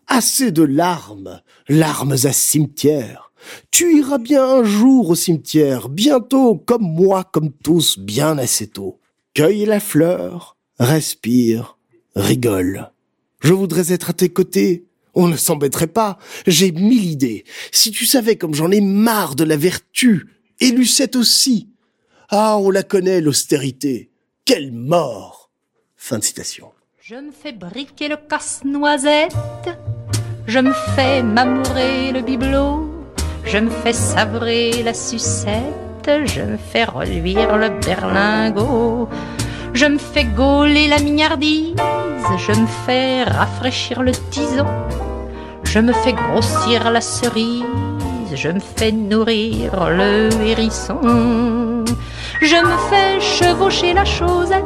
Assez de larmes, larmes à cimetière. Tu iras bien un jour au cimetière, bientôt, comme moi, comme tous, bien assez tôt. Cueille la fleur, respire, rigole. Je voudrais être à tes côtés. On ne s'embêterait pas. J'ai mille idées. Si tu savais comme j'en ai marre de la vertu, et Lucette aussi. Ah, on la connaît, l'austérité. Quelle mort! Fin de citation. Je me fais briquer le casse-noisette, je me fais m'amourer le bibelot, je me fais savrer la sucette, je me fais reluire le berlingot, je me fais gauler la mignardise, je me fais rafraîchir le tison, je me fais grossir la cerise, je me fais nourrir le hérisson, je me fais chevaucher la chaussette.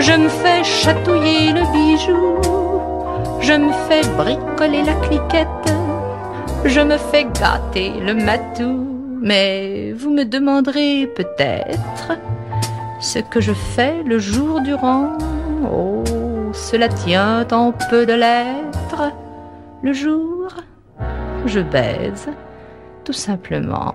Je me fais chatouiller le bijou, je me fais bricoler la cliquette, je me fais gâter le matou. Mais vous me demanderez peut-être ce que je fais le jour durant. Oh, cela tient en peu de lettres. Le jour, je baise, tout simplement.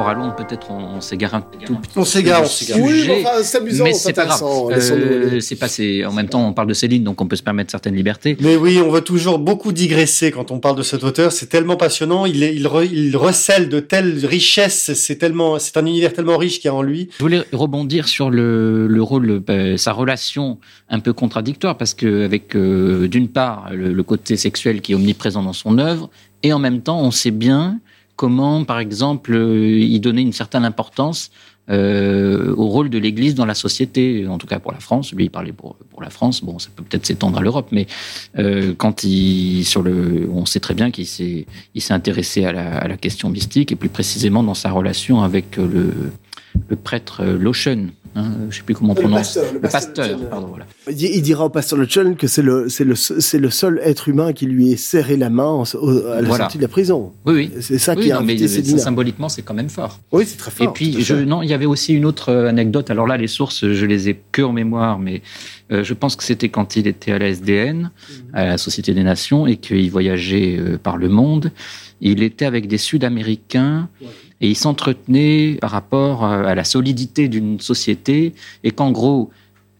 À Londres, peut-être on, on s'égare un tout petit On s'égare, peu on s'égare. Oui, mais enfin, c'est amusant, mais c'est pas grave. Euh, c'est pas, c'est- en même temps, on parle de Céline, donc on peut se permettre certaines libertés. Mais oui, on veut toujours beaucoup digresser quand on parle de cet auteur. C'est tellement passionnant. Il, est- il, re- il recèle de telles richesses. C'est tellement, c'est un univers tellement riche qu'il y a en lui. Je voulais rebondir sur le, le rôle, euh, sa relation un peu contradictoire, parce que avec euh, d'une part le, le côté sexuel qui est omniprésent dans son œuvre, et en même temps on sait bien comment, par exemple, euh, il donnait une certaine importance euh, au rôle de l'Église dans la société, en tout cas pour la France. Lui, il parlait pour, pour la France. Bon, ça peut peut-être s'étendre à l'Europe, mais euh, quand il sur le, on sait très bien qu'il s'est, intéressé à la, à la question mystique et plus précisément dans sa relation avec le, le prêtre Lochen. Hein, je sais plus comment on Le prononce. pasteur, le le pasteur pardon, voilà. Il dira au pasteur Le Chun que c'est le, c'est le, c'est le seul être humain qui lui ait serré la main en- au- à la Voilà. sortie de la prison. Oui, oui. C'est ça Oui, qui a non, mais ça, Céline. symboliquement, c'est quand même fort. Oui, c'est très fort. Et puis, je, non, il y avait aussi une autre euh, anecdote. Alors là, les sources, je les ai que en mémoire, mais euh, je pense que c'était quand il était à la SDN, à la Société des Nations, et qu'il voyageait euh, par le monde. Il était avec des Sud-Américains et il s'entretenait par rapport euh, à la solidité d'une société et qu'en gros,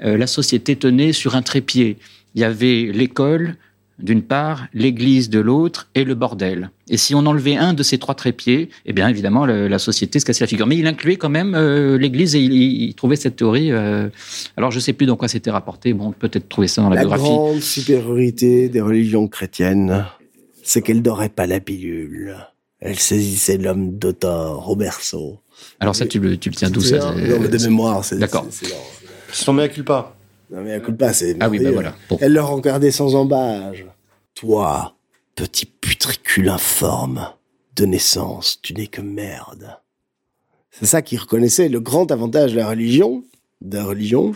euh, la société tenait sur un trépied. Il y avait l'école d'une part, l'église de l'autre et le bordel. Et si on enlevait un de ces trois trépieds, eh bien évidemment le- la société se cassait la figure. Mais il incluait quand même euh, l'église et il, trouvait cette théorie. euh, alors je sais plus dans quoi c'était rapporté. Bon, peut-être trouver ça dans la, La biographie. grande supériorité des religions chrétiennes, c'est qu'elles n'auraient pas la pilule. Elles saisissaient l'homme au berceau. Alors ça, tu le, tu le tiens d'où ça Non, mais de mémoire, c'est. D'accord. ton mea culpa. Non, mais écoute pas, c'est. Ah oui, bah merveilleux. voilà. Bon. Elle leur regardait sans embâge. Toi, petit putricule informe, de naissance, tu n'es que merde. C'est ça qu'ils reconnaissaient. Le grand avantage de la religion, de la religion,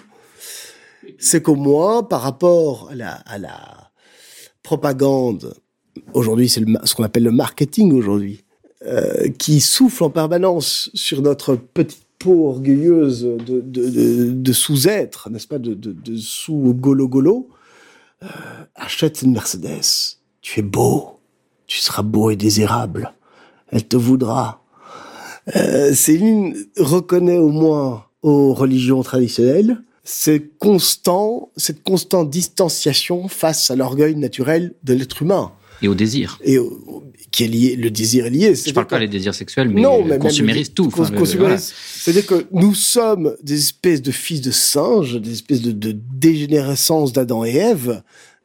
c'est qu'au moins, par rapport à la, à la propagande, aujourd'hui, c'est ce qu'on appelle le marketing aujourd'hui, euh, qui souffle en permanence sur notre petite peau orgueilleuse de, sous-être, n'est-ce pas, de, sous-golo-golo, euh, achète une Mercedes. Tu es beau. Tu seras beau et désirable. Elle te voudra. Euh, Céline reconnaît au moins aux religions traditionnelles cette constante distanciation face à l'orgueil naturel de l'être humain. Et au désir. Et au- qui est lié, le désir est lié. Je parle pas des désirs sexuels, mais, Non, mais consumériste tout. cons- Enfin. C'est-à-dire que nous sommes des espèces de fils de singes, des espèces de, de dégénérescence d'Adam et Ève,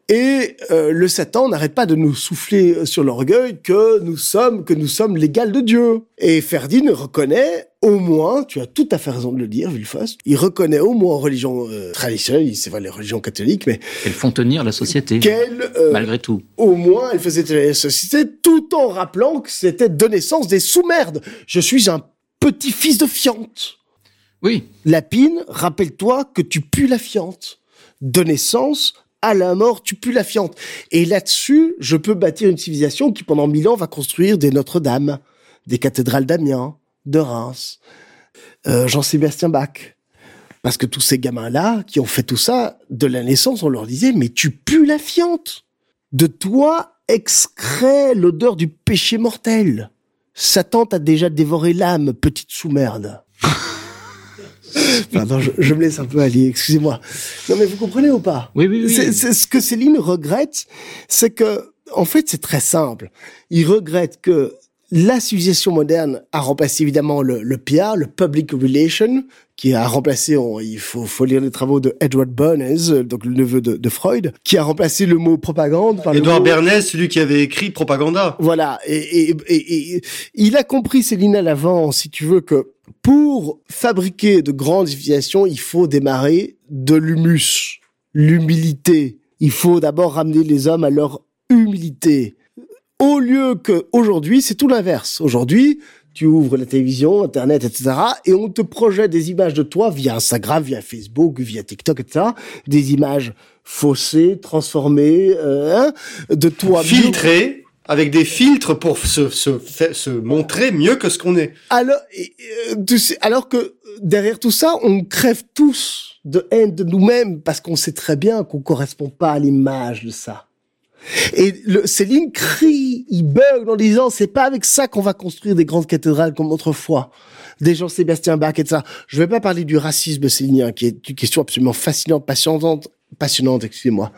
et euh, le Satan n'arrête pas de nous souffler sur l'orgueil que nous sommes, que nous sommes l'égal de Dieu. Et Ferdinand reconnaît au moins, tu as tout à fait raison de le dire, Villefast, il reconnaît au moins en religion euh, traditionnelle, c'est vrai les religions catholiques, mais Elles font tenir la société, euh, malgré tout. au moins, elle faisait tenir la société tout en rappelant que c'était de naissance des sous-merdes. Je suis un petit-fils de fiante. Oui. Lapine, rappelle-toi que tu pues la fiante. De naissance, à la mort, tu pues la fiante. Et là-dessus, je peux bâtir une civilisation qui, pendant mille ans, va construire des Notre-Dame, des cathédrales d'Amiens, de Reims, euh, Jean-Sébastien Bach. Parce que tous ces gamins-là, qui ont fait tout ça, de la naissance, on leur disait, mais tu pues la fiante. De toi excrée l'odeur du péché mortel. Satan t'a déjà dévoré l'âme, petite sous-merde. Pardon, je, je me laisse un peu aller, excusez-moi. Non, mais vous comprenez ou pas? Oui, oui, oui. Ce que Céline regrette, c'est que, en fait, c'est très simple. Il regrette que la civilisation moderne a remplacé évidemment le, le PR, le public relation, qui a remplacé, on- il faut, faut lire les travaux de Edward Bernays, euh, donc le neveu de, de Freud, qui a remplacé le mot propagande par le mot- Bernays, celui qui avait écrit Propaganda. voilà, et, et, et- et il a compris, Céline à l'avant, si tu veux, que pour fabriquer de grandes civilisations, il faut démarrer de l'humus, l'humilité. Il faut d'abord ramener les hommes à leur humilité. Au lieu que aujourd'hui, c'est tout l'inverse. Aujourd'hui, tu ouvres la télévision, Internet, etc., et on te projette des images de toi via Instagram, via Facebook, via TikTok, etc., des images faussées, transformées, euh, hein, de toi Filtré, avec des filtres pour se, se, se montrer mieux que ce qu'on est. Alors, euh, tu sais, alors que derrière tout ça, on crève tous de haine de nous-mêmes parce qu'on sait très bien qu'on correspond pas à l'image de ça. Et le, Céline crie, il bug en disant c'est pas avec ça qu'on va construire des grandes cathédrales comme autrefois. Des gens Sébastien Bach et ça. Je vais pas parler du racisme célinien qui est une question absolument fascinante, passionnante, passionnante, excusez-moi.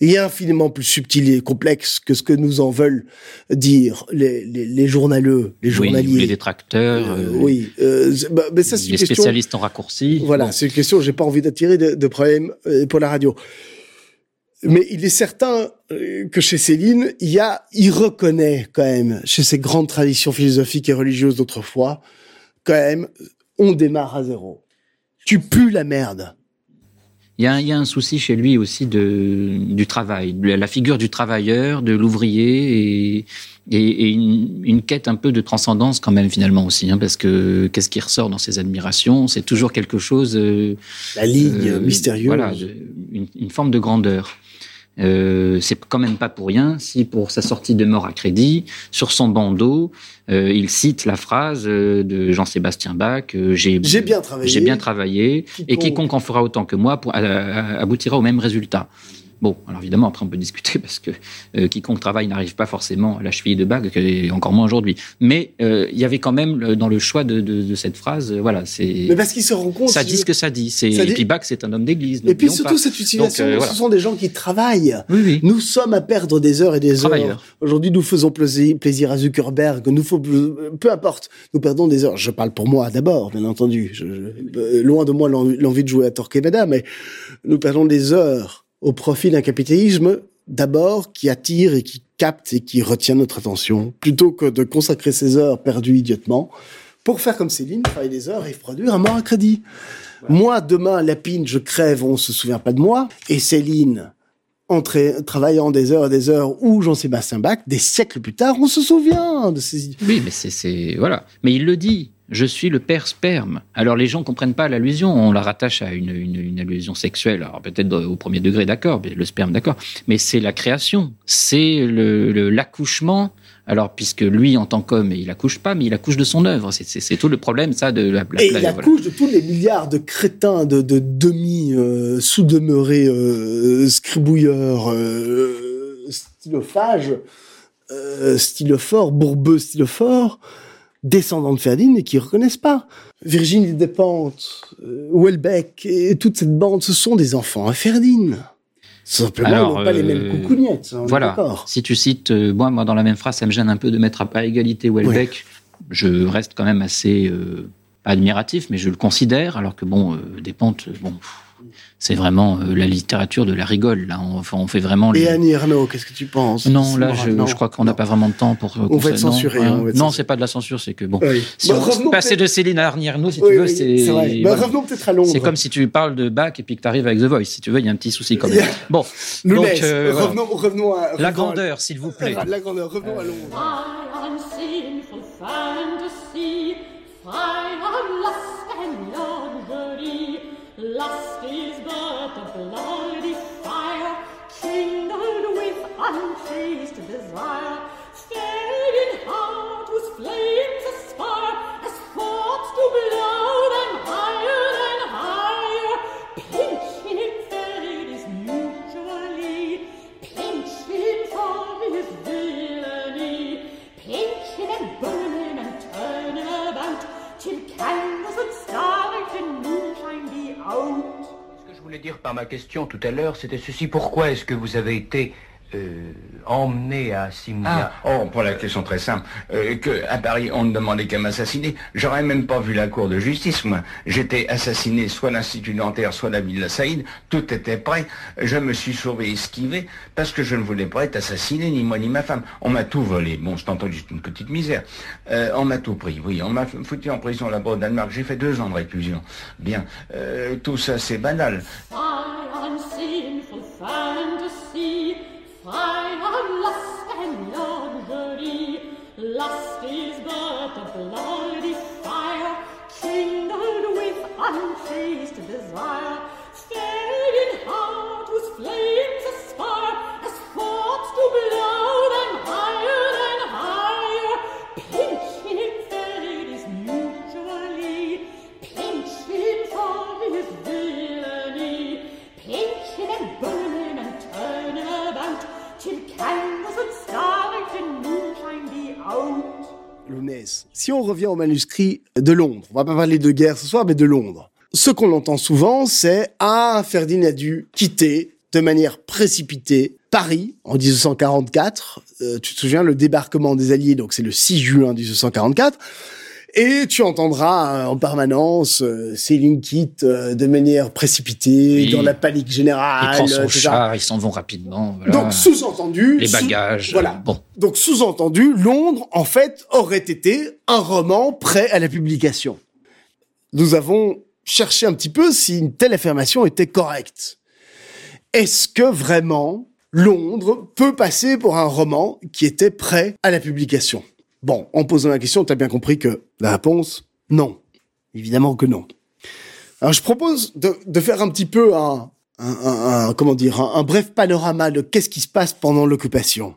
Et infiniment plus subtil et complexe que ce que nous en veulent dire les, les, les journaleux, les Oui, journaliers. les détracteurs, Euh, euh, oui, euh, bah, mais ça c'est une les question. spécialistes en raccourci. Voilà, Bon. c'est une question. J'ai pas envie d'attirer de, de problème euh, pour la radio. Mais il est certain euh, que chez Céline, il y a, il reconnaît quand même chez ces grandes traditions philosophiques et religieuses d'autrefois, quand même, on démarre à zéro. Tu pues la merde. Il y, a, il y a un souci chez lui aussi de, du travail, de la figure du travailleur, de l'ouvrier et, et, et une, une quête un peu de transcendance quand même finalement aussi, hein, parce que qu'est-ce qui ressort dans ses admirations? C'est toujours quelque chose. euh, La ligne mystérieuse. Voilà, une, une forme de grandeur. Euh, c'est quand même pas pour rien si pour sa sortie de mort à crédit, sur son bandeau, euh, il cite la phrase euh, de Jean-Sébastien Bach euh, J'ai bien travaillé. j'ai bien travaillé, et Quiconque- en fera autant que moi pour, euh, aboutira au même résultat. Bon, alors évidemment, après on peut discuter parce que euh, quiconque travaille n'arrive pas forcément à la cheville de bague, et encore moins aujourd'hui. Mais euh, il y avait quand même le- dans le choix de, de, de cette phrase, euh, voilà, c'est Mais parce qu'il se rend compte. ça dit ce que ça dit. C'est et puis Bach, c'est un homme d'église. Et puis surtout, pas. cette utilisation, Donc, euh, voilà. ce sont des gens qui travaillent. Oui, oui. Nous sommes à perdre des heures et des heures. Aujourd'hui, nous faisons plaisir, à Zuckerberg. Nous faut, peu importe, nous perdons des heures. Je parle pour moi d'abord, bien entendu. Je- je- euh, loin de moi l'envie de jouer à Torquemada, mais nous perdons des heures au profit d'un capitalisme d'abord qui attire et qui capte et qui retient notre attention, plutôt que de consacrer ces heures perdues idiotement pour faire comme Céline, travailler des heures et produire un mort à crédit. Moi, demain, Lapine, je crève, on se souvient pas de moi. Et Céline, entra- travaillant des heures et des heures, ou Jean-Sébastien Bach, des siècles plus tard, on se souvient de ces idées. Oui, mais c'est, voilà. Mais il le dit. Je suis le père sperme. Alors les gens comprennent pas l'allusion. On la rattache à une, une, une allusion sexuelle. Alors peut-être au premier degré, d'accord, le sperme, d'accord. Mais c'est la création. C'est l'accouchement. Alors puisque lui, en tant qu'homme, il accouche pas, mais il accouche de son œuvre. C'est, c'est, c'est tout le problème, ça, de la. la- Et la- il voilà. accouche de tous les milliards de crétins, de, de demi euh, euh, scribouilleurs, euh, stylophages, euh, stylophores, bourbeux stylophores, descendants de Ferdinand et qui reconnaissent pas. Virginie Despentes, euh, Welbeck et toute cette bande, ce sont des enfants à Ferdinand. Simplement, ils n'ont pas les mêmes euh, coucougnettes. Voilà. Si tu cites, euh, moi, moi, dans la même phrase, ça me gêne un peu de mettre à, à égalité Welbeck. Je reste quand même assez euh, pas admiratif, mais je le considère. Alors que bon, euh, Despentes, bon, pff, C'est vraiment euh, la littérature de la rigole. Là, on, on fait vraiment. Et les- Annie Ernaux, qu'est-ce que tu penses? Non, là, je, crois qu'on n'a pas vraiment de temps pour. On va être non, censuré, hein. on va être non, censuré. c'est pas de la censure, c'est que bon. Oui. Si Bah, on passer de Céline à Arnie Ernaux, si Oui, tu veux, oui, c'est. Bah, revenons peut-être à Londres. C'est comme si tu parles de Bach et puis que tu arrives avec The Voice. Si tu veux, il y a un petit souci quand même. Bon, Lounès, donc euh, voilà. revenons, revenons à... la grandeur, s'il vous plaît. La grandeur, revenons à Londres. Lust is but a bloody fire, kindled with unchaste desire. Fading heart whose flames aspire as thoughts to blow them higher and higher. Pinching fate is mutually, pinching for his villainy, pinching and burning and turning about till candles and stars. Ce que je voulais dire par ma question tout à l'heure, c'était ceci. Pourquoi est-ce que vous avez été euh, emmené à Simia Ah, oh, pour la question très simple. Euh, que à Paris, on ne demandait qu'à m'assassiner. J'aurais même pas vu la cour de justice, moi. J'étais assassiné soit l'Institut dentaire, soit la Villa Saïd. Tout était prêt. Je me suis sauvé, esquivé, parce que je ne voulais pas être assassiné, ni moi, ni ma femme. On m'a tout volé. Bon, c'est entendu, une petite misère. Euh, on m'a tout pris, oui. On m'a foutu en prison là-bas au Danemark. J'ai fait deux ans de réclusion. Bien. Euh, tout ça, c'est banal. Fire! Si on revient au manuscrit de Londres, on va pas parler de guerre ce soir, mais de Londres. Ce qu'on entend souvent, c'est Ah, Ferdinand a dû quitter de manière précipitée Paris en 1844. Euh, tu te souviens, le débarquement des Alliés, donc c'est le 6 juin 1844. Et tu entendras euh, en permanence euh, Céline quitte euh, de manière précipitée, Oui. dans la panique Il générale. prend son char, ils s'en vont rapidement. voilà. Donc sous-entendu, les sous- bagages. voilà. Bon, Donc sous-entendu, Londres, en fait, aurait été un roman prêt à la publication. Nous avons cherché un petit peu si une telle affirmation était correcte. Est-ce que vraiment Londres peut passer pour un roman qui était prêt à la publication? Bon, en posant la question, tu as bien compris que la réponse, non. Évidemment que non. Alors je propose de, faire un petit peu un, comment dire, un, bref panorama de qu'est-ce qui se passe pendant l'occupation.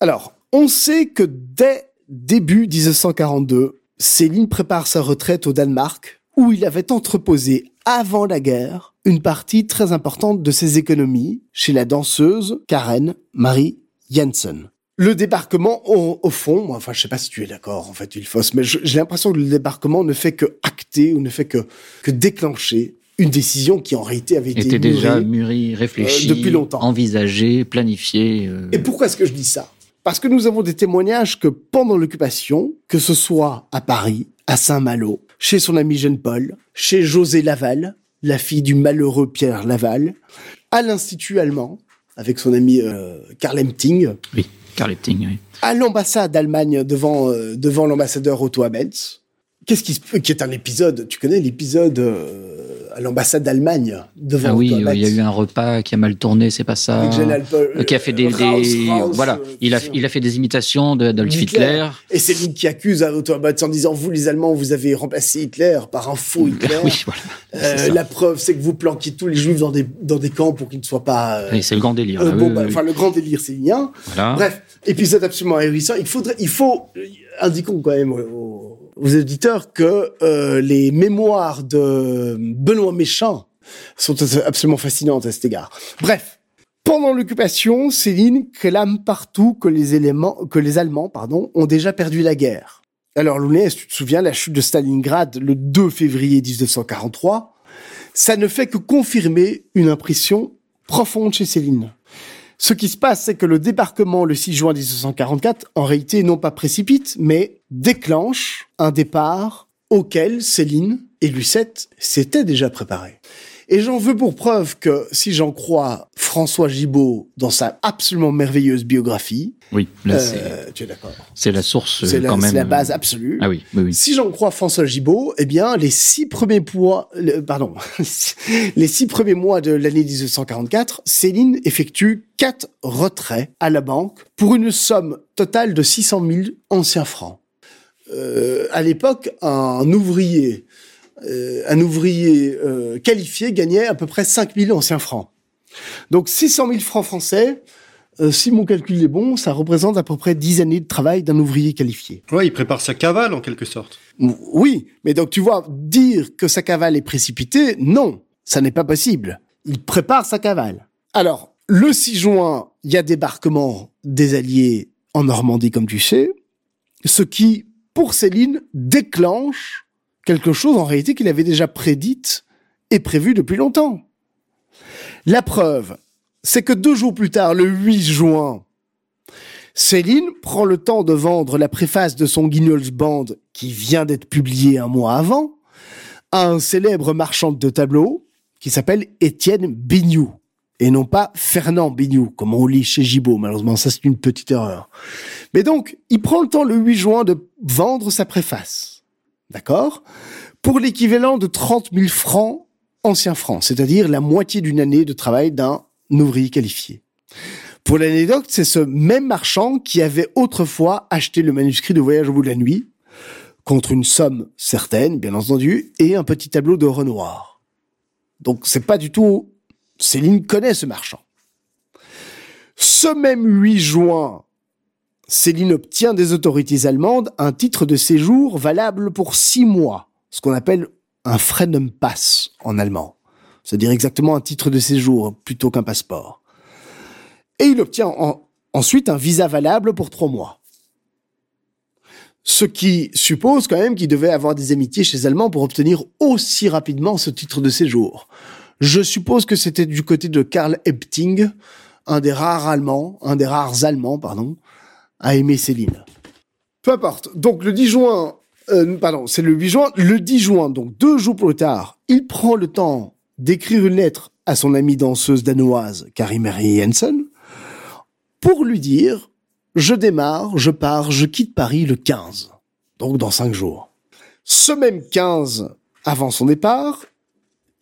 Alors, on sait que dès début 1942, Céline prépare sa retraite au Danemark, où il avait entreposé avant la guerre une partie très importante de ses économies chez la danseuse Karen Marie Jensen. Le débarquement, au, au fond, moi, enfin, je sais pas si tu es d'accord, en fait, Ilfos, mais j'ai l'impression que le débarquement ne fait que acter ou ne fait que, que déclencher une décision qui en réalité avait été était déjà mûrie. euh, depuis longtemps. envisagé, planifié. euh, Et pourquoi est-ce que je dis ça? Parce que nous avons des témoignages que pendant l'occupation, que ce soit à Paris, à Saint-Malo, chez son ami Jean-Paul, chez José Laval, la fille du malheureux Pierre Laval, à l'Institut allemand, avec son ami euh, Karl Emting, Oui, À l'ambassade d'Allemagne devant, euh, devant l'ambassadeur Otto Abetz. Qu'est-ce qui qui est un épisode, tu connais l'épisode euh, à l'ambassade d'Allemagne devant Ah oui, euh, il y a eu un repas qui a mal tourné, c'est pas ça. Alpol- Euh, qui a fait des, Raus, des- Raus, voilà, euh, il a il a fait des imitations de- d'Adolf Hitler. Et c'est lui qui accuse Otto Abetz en disant vous les Allemands vous avez remplacé Hitler par un faux Hitler. Oui, voilà. Euh, c'est la preuve c'est que vous planquez tous les juifs dans des dans des camps pour qu'ils ne soient pas. euh, Oui, c'est le grand délire. euh, là, bon, bah, enfin le grand délire c'est lien. Voilà. Bref, épisode absolument ahurissant. Il faudrait, il faut, euh, indiquons quand même aux, aux auditeurs que euh, les mémoires de Benoît Méchant sont absolument fascinantes à cet égard. Bref, pendant l'occupation, Céline clame partout que les éléments, que les Allemands, pardon, ont déjà perdu la guerre. Alors, Lounès, tu te souviens, la chute de Stalingrad le 2 février 1943, ça ne fait que confirmer une impression profonde chez Céline. Ce qui se passe, c'est que le débarquement le 6 juin 1944, en réalité, non pas précipite, mais déclenche un départ auquel Céline et Lucette s'étaient déjà préparés. Et j'en veux pour preuve que, si j'en crois François Gibault dans sa absolument merveilleuse biographie, Oui, là, euh, c'est- tu es d'accord c'est la source C'est euh, la, quand même. c'est la euh, base absolue. Ah oui, oui, oui. Si j'en crois François Gibault, eh bien, les six premiers mois, le- pardon, les six premiers mois de l'année 1944, Céline effectue quatre retraits à la banque pour une somme totale de 600 000 anciens francs. Euh, à l'époque, un ouvrier, euh, un ouvrier euh, qualifié gagnait à peu près 5 000 anciens francs. Donc 600 000 francs français, euh, si mon calcul est bon, ça représente à peu près 10 années de travail d'un ouvrier qualifié. Ouais, il prépare sa cavale en quelque sorte. Oui, mais donc tu vois, dire que sa cavale est précipitée, non, ça n'est pas possible. Il prépare sa cavale. Alors, le 6 juin, il y a débarquement des Alliés en Normandie, comme tu sais, ce qui, pour Céline, déclenche quelque chose en réalité qu'il avait déjà prédite et prévu depuis longtemps. La preuve, c'est que deux jours plus tard, le 8 juin, Céline prend le temps de vendre la préface de son Guignol's Band, qui vient d'être publiée un mois avant, à un célèbre marchand de tableaux qui s'appelle Étienne Bignou, et non pas Fernand Bignou, comme on lit chez Gibault. Malheureusement, ça c'est une petite erreur. Mais donc, il prend le temps le 8 juin de vendre sa préface. D'accord? Pour l'équivalent de 30 000 francs anciens francs, c'est-à-dire la moitié d'une année de travail d'un ouvrier qualifié. Pour l'anecdote, c'est ce même marchand qui avait autrefois acheté le manuscrit de Voyage au bout de la nuit, contre une somme certaine, bien entendu, et un petit tableau de Renoir. Donc c'est pas du tout... Céline connaît ce marchand. Ce même 8 juin, Céline obtient des autorités allemandes un titre de séjour valable pour six mois, ce qu'on appelle un Freedom Pass en allemand. C'est-à-dire exactement un titre de séjour plutôt qu'un passeport. Et il obtient en- ensuite un visa valable pour trois mois. Ce qui suppose quand même qu'il devait avoir des amitiés chez les Allemands pour obtenir aussi rapidement ce titre de séjour. Je suppose que c'était du côté de Karl Epting, un des rares Allemands, un des rares Allemands, pardon, à aimer Céline. Peu importe. Donc le 10 juin, euh, pardon, c'est le 8 juin. Le 10 juin, donc deux jours plus tard, il prend le temps d'écrire une lettre à son amie danseuse danoise Carrie Marie Jensen pour lui dire je démarre, je pars, je quitte Paris le 15, donc dans cinq jours. Ce même 15, avant son départ,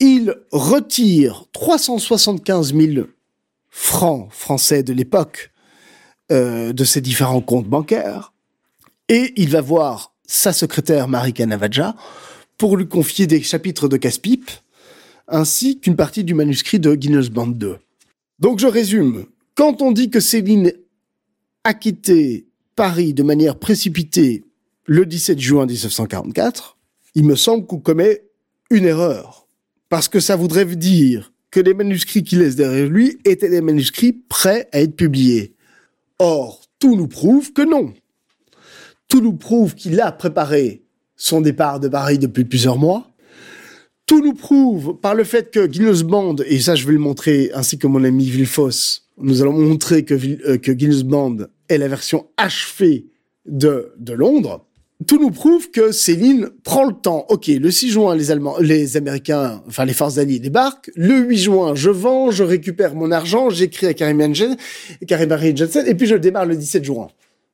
il retire 375 000 francs français de l'époque euh, de ses différents comptes bancaires et il va voir sa secrétaire Marie Canavaggia pour lui confier des chapitres de casse-pipe ainsi qu'une partie du manuscrit de Guinness Band 2. Donc je résume. Quand on dit que Céline a quitté Paris de manière précipitée le 17 juin 1944, il me semble qu'on commet une erreur. Parce que ça voudrait dire que les manuscrits qu'il laisse derrière lui étaient des manuscrits prêts à être publiés. Or, tout nous prouve que non. Tout nous prouve qu'il a préparé son départ de Paris depuis plusieurs mois. Tout nous prouve par le fait que Guinness Band, et ça je vais le montrer, ainsi que mon ami Villefoss, nous allons montrer euh, que Guinness Band est la version achevée de Londres. Tout nous prouve que Céline prend le temps. Ok, le 6 juin, les Allemands, les Américains, enfin les forces alliées débarquent. Le 8 juin, je vends, je récupère mon argent, j'écris à Karim Jensen, Karim Jensen, et puis je démarre le 17 juin.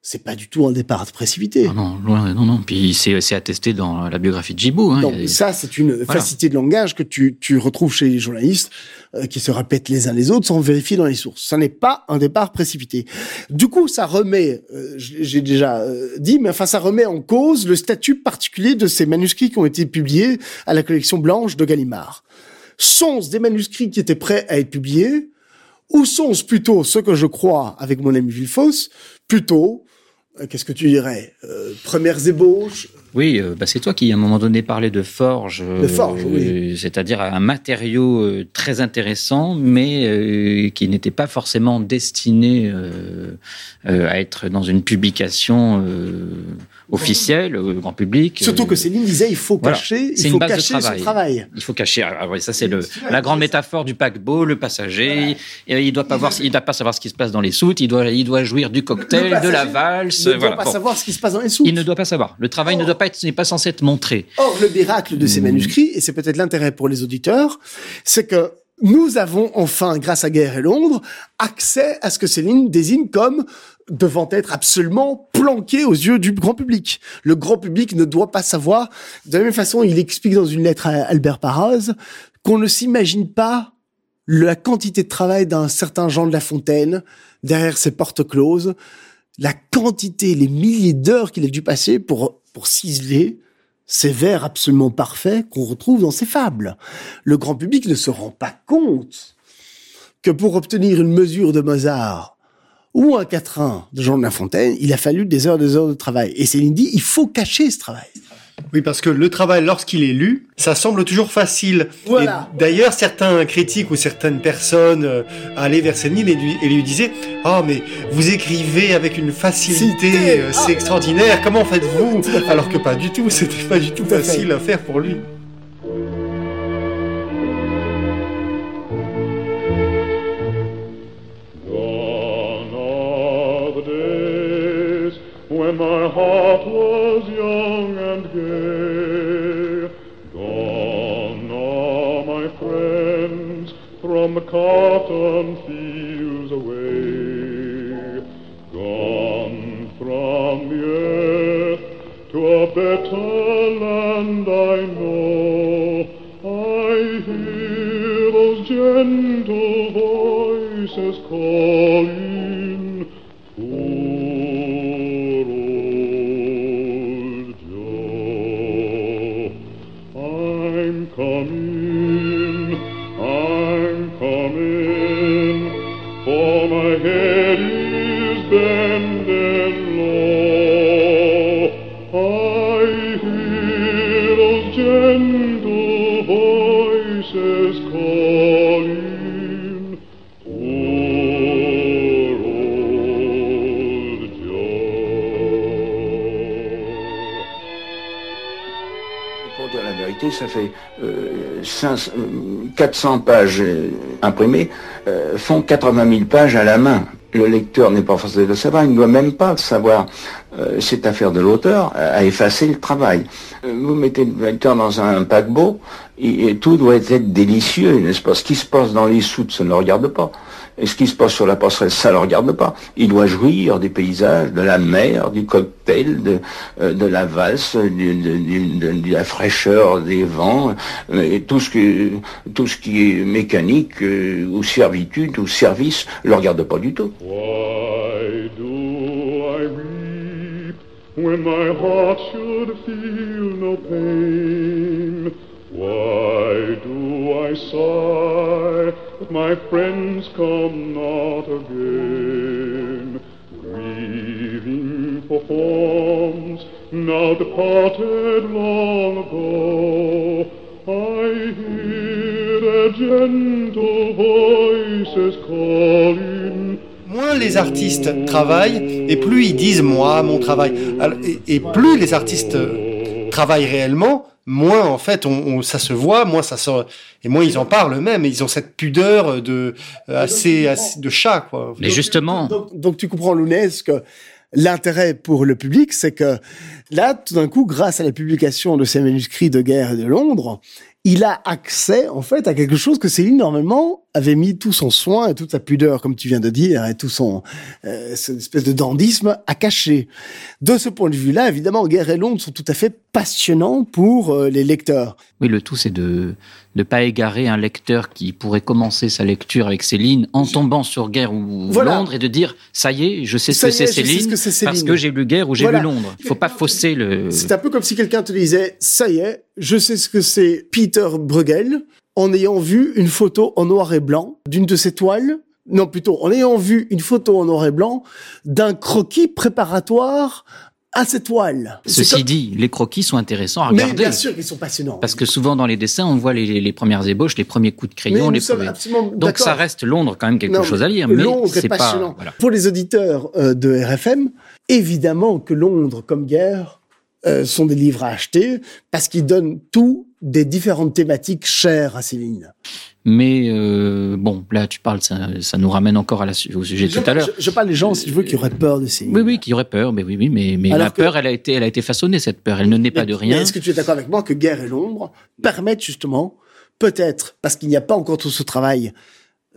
C'est pas du tout un départ précipité. Ah non, loin, non, non. Puis c'est attesté dans la biographie de Gibault. Hein. Donc a- ça, c'est une Voilà. facilité de langage que tu, tu retrouves chez les journalistes euh, qui se répètent les uns les autres sans vérifier dans les sources. Ça n'est pas un départ précipité. Du coup, ça remet, euh, j'ai déjà euh, dit, mais enfin, ça remet en cause le statut particulier de ces manuscrits qui ont été publiés à la collection blanche de Gallimard. Sont-ce des manuscrits qui étaient prêts à être publiés ou sont-ce plutôt ce que je crois avec mon ami Villefoss, plutôt, qu'est-ce que tu dirais, euh, premières ébauches, Oui, euh, bah, c'est toi qui, à un moment donné, parlais de forge. euh, De forge, oui. C'est-à-dire un matériau euh, très intéressant, mais euh, qui n'était pas forcément destiné euh, euh, à être dans une publication euh, officiel, au grand public. Surtout que Céline disait il faut Voilà. cacher, C'est il une faut son travail. Il faut cacher. Ah, ouais, ça c'est le la grande métaphore du paquebot, le passager. Et il doit pas voir, il doit pas savoir ce qui se passe dans les soutes. Il doit, il doit jouir du cocktail, Le de la valse. ne doit voilà. pas Bon. savoir ce qui se passe dans les soutes. Il ne doit pas savoir. Le travail ne doit pas être, n'est pas censé être montré. Or, le miracle de ces Hmm. manuscrits, et c'est peut-être l'intérêt pour les auditeurs, c'est que nous avons enfin, grâce à Guerre et Londres, accès à ce que Céline désigne comme devant être absolument planqué aux yeux du grand public. Le grand public ne doit pas savoir. De la même façon, il explique dans une lettre à Albert Parraz qu'on ne s'imagine pas la quantité de travail d'un certain Jean de La Fontaine derrière ses portes closes, la quantité, les milliers d'heures qu'il a dû passer pour, pour ciseler ces vers absolument parfaits qu'on retrouve dans ces fables. Le grand public ne se rend pas compte que pour obtenir une mesure de Mozart ou un quatrain de Jean de La Fontaine, il a fallu des heures, des heures de travail. Et Céline dit, il faut cacher ce travail. Oui, parce que le travail, lorsqu'il est lu, ça semble toujours facile. Voilà. D'ailleurs, certains critiques ou certaines personnes euh, allaient vers Céline et lui, et lui disaient « Ah, mais vous écrivez avec une facilité, euh, Ah. c'est extraordinaire, comment faites-vous ?» Alors que pas du tout, c'était pas du tout, Tout à fait. facile à faire pour lui. Cotton fields away. Gone from the earth to a better land I know. I hear those gentle voices calling. Ça fait euh, 500, euh, 400 pages euh, imprimées, euh, font 80 000 pages à la main. Le lecteur n'est pas forcé de le savoir, il ne doit même pas savoir. C'est affaire de l'auteur à effacer le travail. Vous mettez le lecteur dans un paquebot, et, tout doit être délicieux, n'est-ce pas? Ce qui se passe dans les soutes, ça ne le regarde pas. Et ce qui se passe sur la passerelle, ça ne le regarde pas. Il doit jouir des paysages, de la mer, du cocktail, de, euh, la valse, de, la fraîcheur des vents, euh, tout ce, qui est mécanique, euh, ou servitude, ou service, ne le regarde pas du tout. Why do I sigh my friends come not again? Grieving for forms now departed long ago, I hear their gentle voices calling. Moins les artistes travaillent, et plus ils disent moi, mon travail. Et, et plus les artistes travaillent réellement, moins en fait on, on- ça se voit, moins ça sort, et moins ils en parlent eux-mêmes. Et ils ont cette pudeur de euh, assez, assez de chat quoi. Mais justement, Donc, donc tu comprends, Lounès, que l'intérêt pour le public, c'est que là, tout d'un coup, grâce à la publication de ces manuscrits de guerre de Londres, il a accès, en fait, à quelque chose que Céline, normalement, avait mis tout son soin et toute sa pudeur, comme tu viens de dire, et tout son, euh, espèce de dandisme à cacher. De ce point de vue-là, évidemment, Guerre et Londres sont tout à fait passionnants pour euh, les lecteurs. oui, le tout c'est de ne pas égarer un lecteur qui pourrait commencer sa lecture avec Céline en tombant sur Guerre ou Voilà. Londres et de dire ça y est, je sais ce que c'est Céline, que c'est parce Céline. que j'ai lu Guerre ou j'ai Voilà. lu Londres. Il faut pas fausser le. C'est un peu comme si quelqu'un te disait, ça y est, je sais ce que c'est Peter Bruegel, en ayant vu une photo en noir et blanc d'une de ses toiles. Non, plutôt, en ayant vu une photo en noir et blanc d'un croquis préparatoire à toiles. C'est Ceci comme- dit, les croquis sont intéressants à Mais regarder. bien sûr qu'ils sont passionnants. Parce que souvent dans les dessins, on voit les, les premières ébauches, les premiers coups de Mais crayon, les premiers- Donc ça reste Londres quand même quelque Non, chose à lire, mais Londres c'est est pas. passionnant. voilà. Pour les auditeurs euh, de RFM, évidemment que Londres comme guerre euh, sont des livres à acheter parce qu'ils donnent tout des différentes thématiques chères à Céline. Mais euh, bon, là, tu parles, ça, ça nous ramène encore à la, au sujet de Je, tout à l'heure. je- je parle des gens, si tu veux, qui auraient peur de Céline. Oui, oui, qui aurait peur, mais oui, oui, mais, mais Alors la que- peur, elle a été, elle a été façonnée cette peur. Elle ne naît pas de rien. est-ce que tu es d'accord avec moi que Guerre et l'ombre permettent justement, peut-être, parce qu'il n'y a pas encore tout ce travail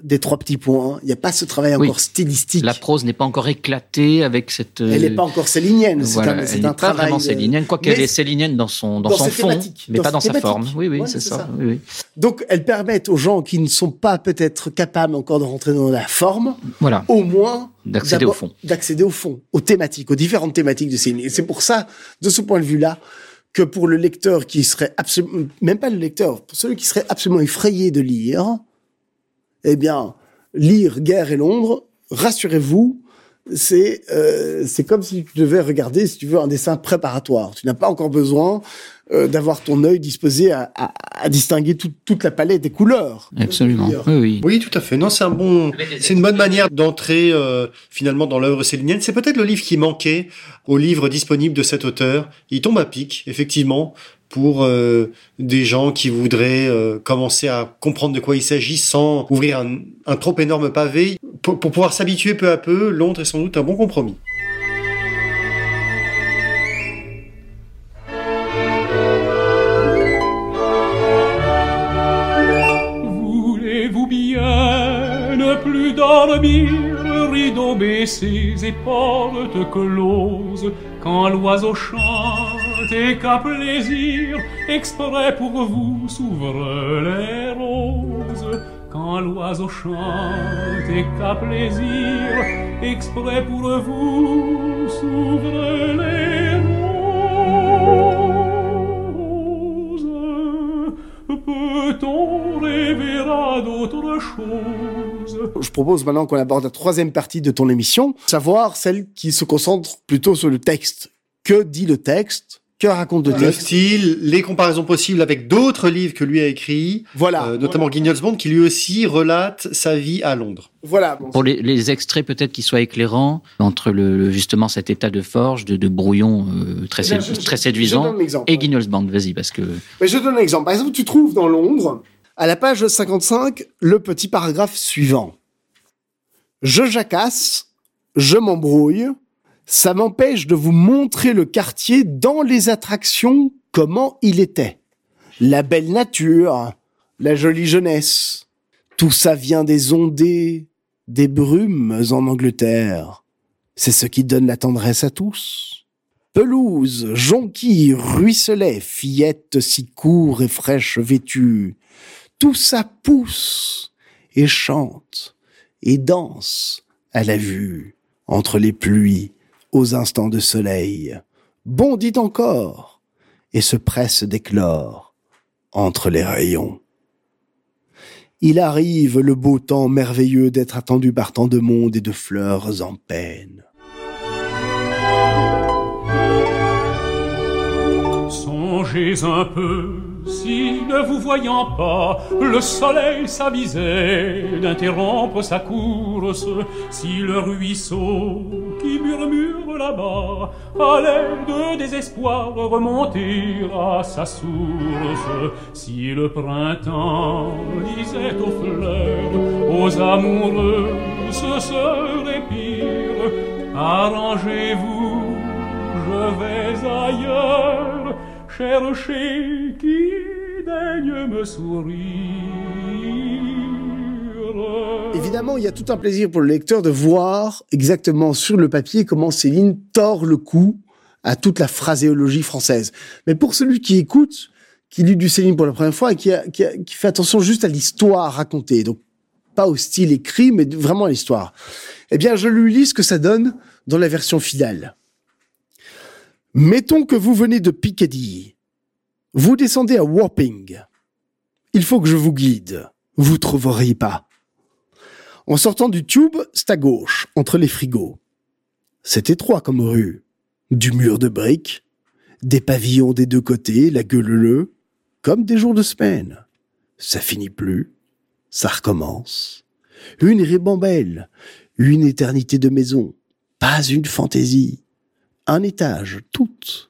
des trois petits points, il n'y a pas ce travail Oui. encore stylistique. La prose n'est pas encore éclatée avec cette. Elle n'est pas encore célinienne. C'est Voilà, un, c'est elle un pas travail. vraiment de- célinienne, quoiqu'elle Mais- est célinienne dans son, dans dans son fond, mais dans pas dans sa forme. Oui, oui, Ouais, c'est ça. ça. Oui, oui. Donc, elles permettent aux gens qui ne sont pas peut-être capables encore de rentrer dans la forme, Voilà. au moins D'accéder au fond. D'accéder au fond, aux thématiques, aux différentes thématiques de Céline. Et c'est pour ça, de ce point de vue-là, que pour le lecteur qui serait absolument, même pas le lecteur, pour celui qui serait absolument effrayé de lire, eh bien, lire Guerre et Londres, rassurez-vous, c'est euh, c'est comme si tu devais regarder, si tu veux, un dessin préparatoire. Tu n'as pas encore besoin euh, d'avoir ton œil disposé à, à- à distinguer tout- toute la palette des couleurs. Absolument. Oui, oui. Oui, tout à fait. Non, c'est un bon, c'est une bonne manière d'entrer euh, finalement dans l'œuvre célinienne. C'est peut-être le livre qui manquait au livre disponible de cet auteur. Il tombe à pic, effectivement, pour euh, des gens qui voudraient euh, commencer à comprendre de quoi il s'agit sans ouvrir un, trop énorme pavé. Pour, pouvoir s'habituer peu à peu, Londres est sans doute un bon compromis. Voulez-vous bien ne plus dormir, et quand l'oiseau chante et qu'à plaisir, exprès pour vous s'ouvrent les roses. Quand l'oiseau chante et qu'à plaisir, exprès pour vous s'ouvrent les roses. Peut-on rêver à d'autres choses? Je propose maintenant qu'on aborde la troisième partie de ton émission, savoir celle qui se concentre plutôt sur le texte. Que dit le texte? Que raconte le Le texte style, les comparaisons possibles avec d'autres livres que lui a écrits, Voilà. euh, notamment Guignol's Bond, qui lui aussi relate sa vie à Londres. Voilà. bon, Pour les, les extraits peut-être qui soient éclairants entre le, le- justement cet état de forge, de, de brouillon euh, très, Eh bien, sé- je- je- très je séduisant, donne l'exemple, et. Guignol's Band, vas-y, parce que Mais je donne un exemple. Par exemple, tu trouves dans Londres, à la page 55, le petit paragraphe suivant. Je jacasse, je m'embrouille, ça m'empêche de vous montrer le quartier dans les attractions comment il était. La belle nature, la jolie jeunesse. Tout ça vient des ondées, des brumes en Angleterre. C'est ce qui donne la tendresse à tous. Pelouse, jonquille, ruisselet, fillette si court et fraîche vêtue. Tout ça pousse et chante et danse à la vue entre les pluies aux instants de soleil, bondit encore et se presse d'éclore entre les rayons. Il arrive le beau temps merveilleux d'être attendu par tant de monde et de fleurs en peine. Un peu, si ne vous voyant pas, le soleil s'avisait d'interrompre sa course, si le ruisseau qui murmure là-bas allait de désespoir remonter à sa source, si le printemps disait aux fleurs, aux amoureux, ce serait pire, arrangez-vous je vais ailleurs chercher qui daigne me sourire. Évidemment, il y a tout un plaisir pour le lecteur de voir exactement sur le papier comment Céline tord le cou à toute la phraséologie française. Mais pour celui qui écoute, qui lit du Céline pour la première fois et qui, a- fait attention juste à l'histoire racontée, donc pas au style écrit, mais vraiment à l'histoire, eh bien, je lui lis ce que ça donne dans la version finale. Mettons que vous venez de Piccadilly. Vous descendez à Wapping. Il faut que je vous guide. Vous trouveriez pas. En sortant du tube, c'est à gauche, entre les frigos. C'est étroit comme rue. Du mur de briques, des pavillons des deux côtés, la gueule comme des jours de semaine. Ça finit plus, ça recommence. Une ribambelle, une éternité de maison, pas une fantaisie. Un étage, toute.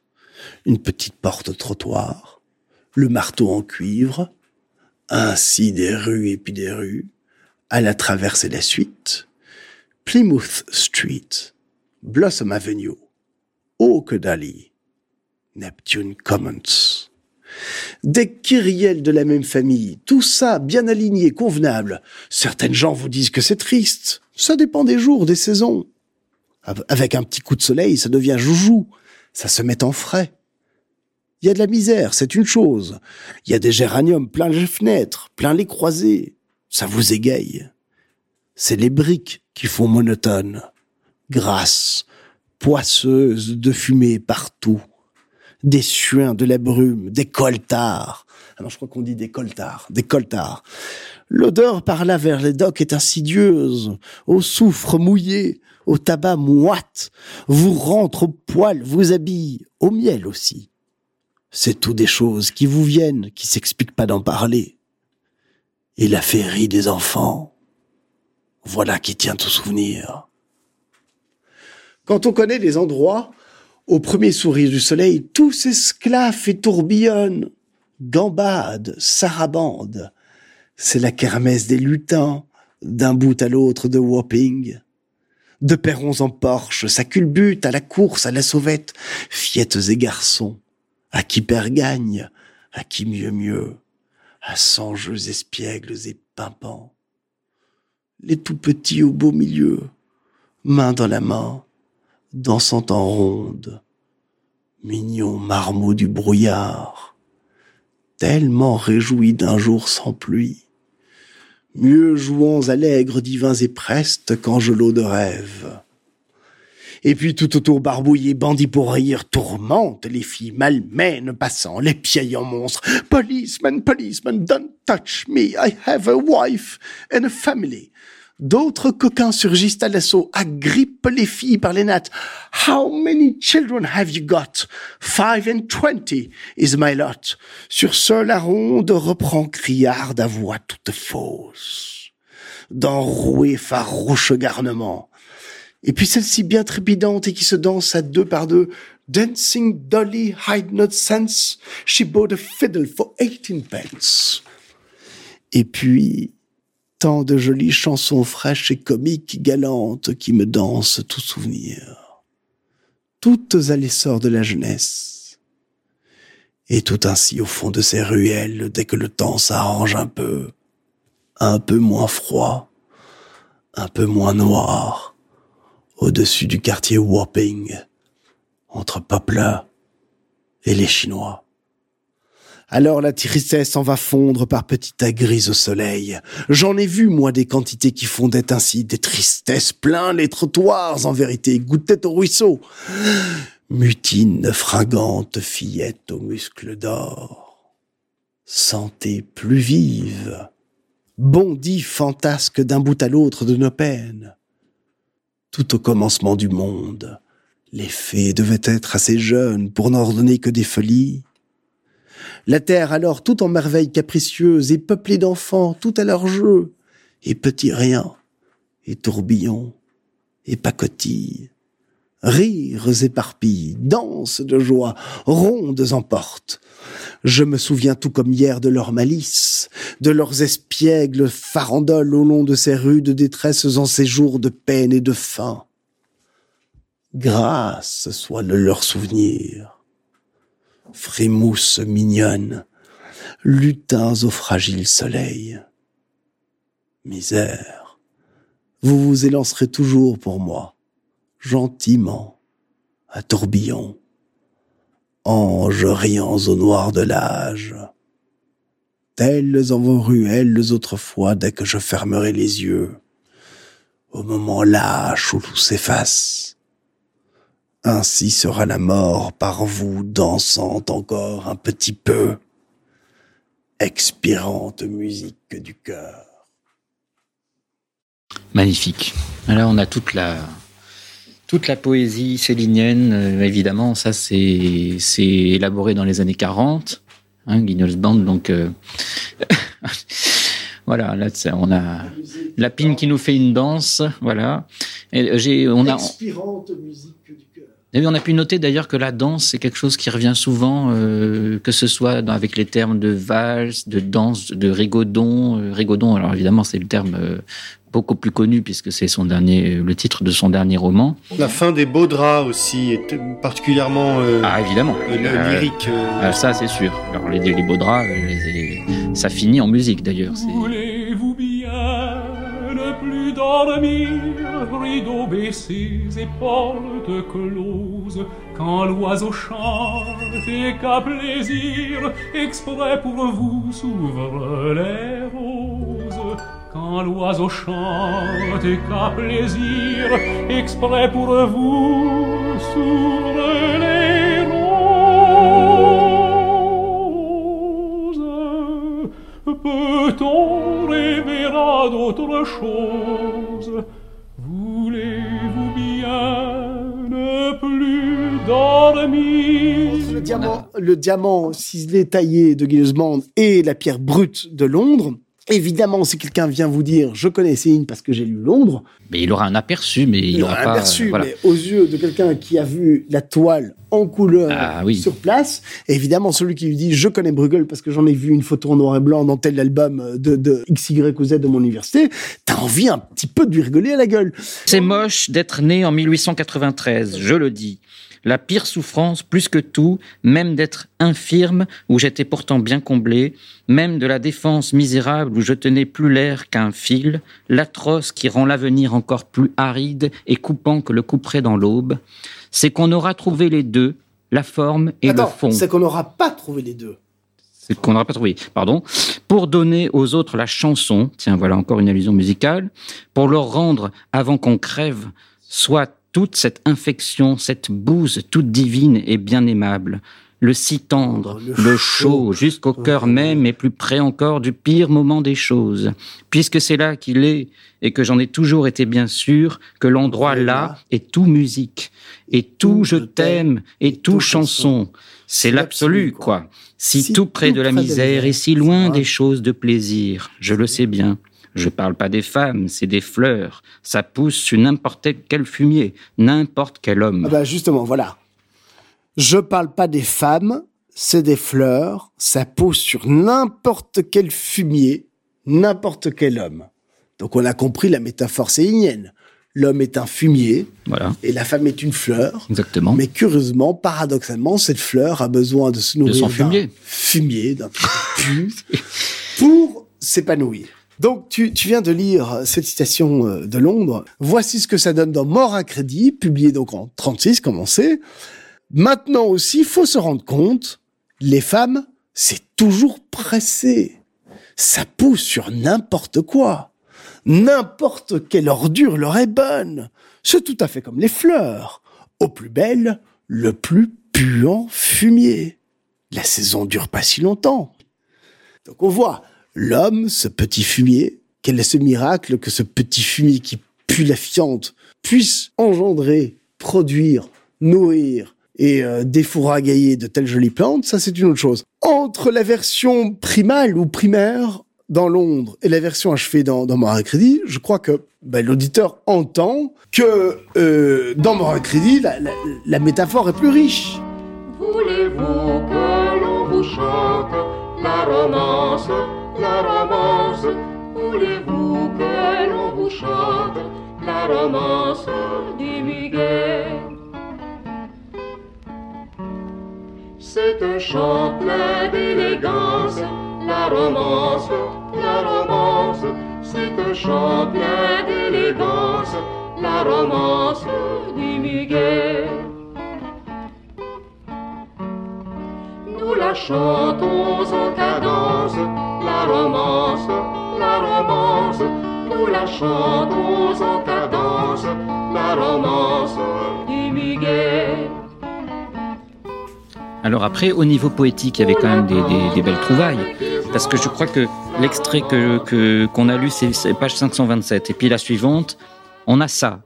une petite porte trottoir, le marteau en cuivre, ainsi des rues et puis des rues, à la traverse et la suite, Plymouth Street, Blossom Avenue, Oak Neptune Commons. Des kyriels de la même famille, tout ça bien aligné, convenable. Certaines gens vous disent que c'est triste. Ça dépend des jours, des saisons. Avec un petit coup de soleil, ça devient joujou. Ça se met en frais. Il y a de la misère, c'est une chose. Il y a des géraniums plein les fenêtres, plein les croisées. Ça vous égaye. C'est les briques qui font monotone. Grasses, poisseuses de fumée partout des suins, de la brume, des coltards. Alors je crois qu'on dit des coltards, des coltards. L'odeur par là vers les docks est insidieuse, au soufre mouillé, au tabac moite, vous rentre au poil, vous habille, au miel aussi. C'est tout des choses qui vous viennent, qui s'expliquent pas d'en parler. Et la féerie des enfants, voilà qui tient au souvenir. Quand on connaît les endroits au premier sourire du soleil, tout s'esclaffe et tourbillonne. Gambade, sarabande. C'est la kermesse des lutins, d'un bout à l'autre de Wapping. De perrons en Porsche, ça culbute à la course, à la sauvette, fiettes et garçons. À qui perd gagne, à qui mieux mieux, à sangeux espiègles et pimpants. Les tout petits au beau milieu, main dans la main, dansant en ronde, mignon marmot du brouillard, tellement réjoui d'un jour sans pluie, mieux jouant allègres, divins et prestes qu'Angelot de rêve. Et puis tout autour barbouillé, bandits pour rire, tourmente les filles malmènes passant, les piaillant monstres. Policeman, policeman, don't touch me, I have a wife and a family. D'autres coquins surgissent à l'assaut, agrippent les filles par les nattes. How many children have you got? Five and twenty is my lot. Sur ce, la ronde reprend criard à voix toute fausse. D'enroué farouche garnement. Et puis celle-ci bien trépidante et qui se danse à deux par deux. Dancing Dolly hide not sense. She bought a fiddle for eighteen pence. Et puis, tant de jolies chansons fraîches et comiques, galantes, qui me dansent tout souvenir. Toutes à l'essor de la jeunesse. Et tout ainsi au fond de ces ruelles, dès que le temps s'arrange un peu, un peu moins froid, un peu moins noir, au-dessus du quartier Wapping, entre Poplar et les Chinois. Alors la tristesse s'en va fondre par petites grises au soleil. J'en ai vu, moi, des quantités qui fondaient ainsi, des tristesses plein les trottoirs, en vérité, goûtaient au ruisseau. Mutine, fringante fillette aux muscles d'or. Santé plus vive. Bondit fantasque d'un bout à l'autre de nos peines. Tout au commencement du monde, les fées devaient être assez jeunes pour n'ordonner que des folies la terre alors tout en merveilles capricieuses et peuplée d'enfants tout à leur jeu, et petits riens, et tourbillons, et pacotilles. Rires éparpillent, danses de joie, rondes emportent. Je me souviens tout comme hier de leur malice, de leurs espiègles farandoles au long de ces rues de détresse en ces jours de peine et de faim. Grâce soit le leur souvenir frémousse mignonne, lutins au fragile soleil. Misère, vous vous élancerez toujours pour moi, gentiment, à tourbillon, anges riants au noir de l'âge, tels en vos ruelles autrefois dès que je fermerai les yeux, au moment lâche où tout s'efface ainsi sera la mort par vous dansant encore un petit peu, expirante musique du cœur. Magnifique. Là, on a toute la, toute la poésie célinienne, euh, évidemment, ça c'est, c'est élaboré dans les années 40, hein, Guignol's Band, donc euh, voilà, là on a la pine qui nous fait une danse, voilà. Et j'ai, on a. Expirante musique du cœur. Et on a pu noter d'ailleurs que la danse, c'est quelque chose qui revient souvent, euh, que ce soit dans- avec les termes de valse, de danse, de rigodon. Euh, rigodon, alors évidemment, c'est le terme euh, beaucoup plus connu puisque c'est son dernier, le titre de son dernier roman. La fin des beaux draps aussi est particulièrement euh, Ah, évidemment. euh, Euh, lyrique. euh. Ah, ça, c'est sûr. Alors, les, les beaux draps, euh, les- ça finit en musique d'ailleurs. C'est- dormir, rideaux baissés portes closes, quand l'oiseau chante et qu'à plaisir, exprès pour vous s'ouvrent les roses. Quand l'oiseau chante et qu'à plaisir, exprès pour vous s'ouvrent les roses. Peut-on à d'autres choses Voulez-vous bien ne plus dormir? Le diamant, le diamant ciselé taillé de Gilesmond et la pierre brute de Londres. Évidemment, si quelqu'un vient vous dire je connais Céline parce que j'ai lu Londres, Mais il aura un aperçu, mais il aura pas. aperçu, voilà. mais aux yeux de quelqu'un qui a vu la toile en couleur Ah oui. sur place, évidemment, celui qui lui dit je connais Bruegel parce que j'en ai vu une photo en noir et blanc dans tel album de, de X, Y ou Z de mon université, t'as envie un petit peu de lui rigoler à la gueule. C'est moche d'être né en 1893, je le dis. La pire souffrance, plus que tout, même d'être infirme, où j'étais pourtant bien comblé, même de la défense misérable où je tenais plus l'air qu'un fil, l'atroce qui rend l'avenir encore plus aride et coupant que le couperait dans l'aube, c'est qu'on aura trouvé les deux, la forme et Attends, le fond. c'est qu'on n'aura pas trouvé les deux. C'est qu'on n'aura pas trouvé, pardon, pour donner aux autres la chanson, tiens, voilà encore une allusion musicale, pour leur rendre, avant qu'on crève, soit toute cette infection, cette bouse toute divine et bien aimable, le si tendre, le, chaud, jusqu'au cœur même et plus près encore du pire moment des choses, puisque c'est là qu'il est et que j'en ai toujours été bien sûr que l'endroit là est tout musique et tout je t'aime et tout chanson. C'est l'absolu, quoi. Si, tout près de la misère et si loin des choses de plaisir, je le sais bien. Je parle pas des femmes, c'est des fleurs. Ça pousse sur n'importe quel fumier, n'importe quel homme. Ah bah justement, voilà. Je parle pas des femmes, c'est des fleurs, ça pousse sur n'importe quel fumier, n'importe quel homme. Donc on a compris la métaphore célinienne. L'homme est un fumier Voilà, et la femme est une fleur. exactement. Mais curieusement, paradoxalement, cette fleur a besoin de se nourrir son d'un fumier. fumier, d'un pu, pour s'épanouir. Donc, tu, tu viens de lire cette citation euh, de Londres. Voici ce que ça donne dans Mort à crédit, publié donc en 36, comme on sait. Maintenant aussi, faut se rendre compte, les femmes, c'est toujours pressé. Ça pousse sur n'importe quoi. N'importe quelle ordure leur est bonne. C'est tout à fait comme les fleurs. Au plus belle, le plus puant fumier. La saison dure pas si longtemps. Donc on voit l'homme, ce petit fumier, quel est ce miracle que ce petit fumier qui pue la fiente puisse engendrer, produire, nourrir et euh, défouragailler de telles jolies plantes, ça c'est une autre chose. Entre la version primale ou primaire dans Londres et la version achevée dans, dans Moral Crédit, je crois que ben, l'auditeur entend que euh, dans Moral Crédit, la, métaphore est plus riche. Voulez-vous que l'on vous romance, la romance Voulez-vous que l'on vous chante la romance du muguet? C'est un chant plein d'élégance, la romance, la romance. C'est un chant plein d'élégance, la romance du muguet Nous la chantons en cadence, la romance, la romance. Nous la chantons en cadence, la romance du. Alors après, au niveau poétique, il y avait quand même des, belles trouvailles. Parce que je crois que l'extrait que que- qu'on a lu, c'est page 527. Et puis la suivante, on a ça.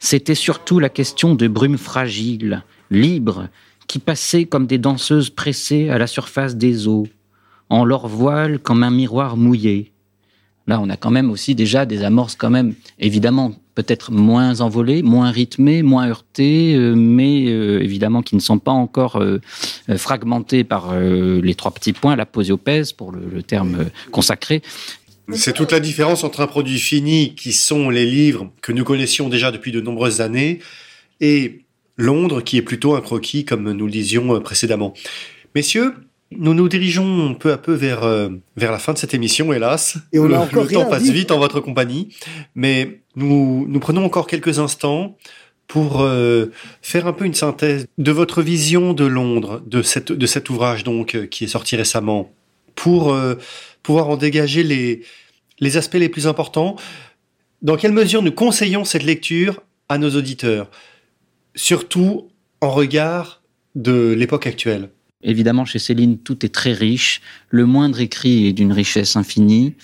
C'était surtout la question de brumes fragiles, libres, qui passaient comme des danseuses pressées à la surface des eaux, en leur voile comme un miroir mouillé. Là, on a quand même aussi déjà des amorces quand même, évidemment, peut-être moins envolées, moins rythmées, moins heurtées, euh, mais euh, évidemment qui ne sont pas encore euh, fragmentées par les trois petits points, la posiopèse pour le, terme consacré. C'est toute la différence entre un produit fini, qui sont les livres que nous connaissions déjà depuis de nombreuses années, et Londres, qui est plutôt un croquis, comme nous le disions euh, précédemment. Messieurs, nous nous dirigeons peu à peu vers, euh, vers la fin de cette émission, hélas. Et on a le, encore le rien temps passe dit. vite en votre compagnie, mais nous, nous prenons encore quelques instants pour euh, faire un peu une synthèse de votre vision de Londres, de, cette, de cet ouvrage donc qui est sorti récemment, pour euh, pouvoir en dégager les, les aspects les plus importants. Dans quelle mesure nous conseillons cette lecture à nos auditeurs, surtout en regard de l'époque actuelle Évidemment, chez Céline, tout est très riche. Le moindre écrit est d'une richesse infinie.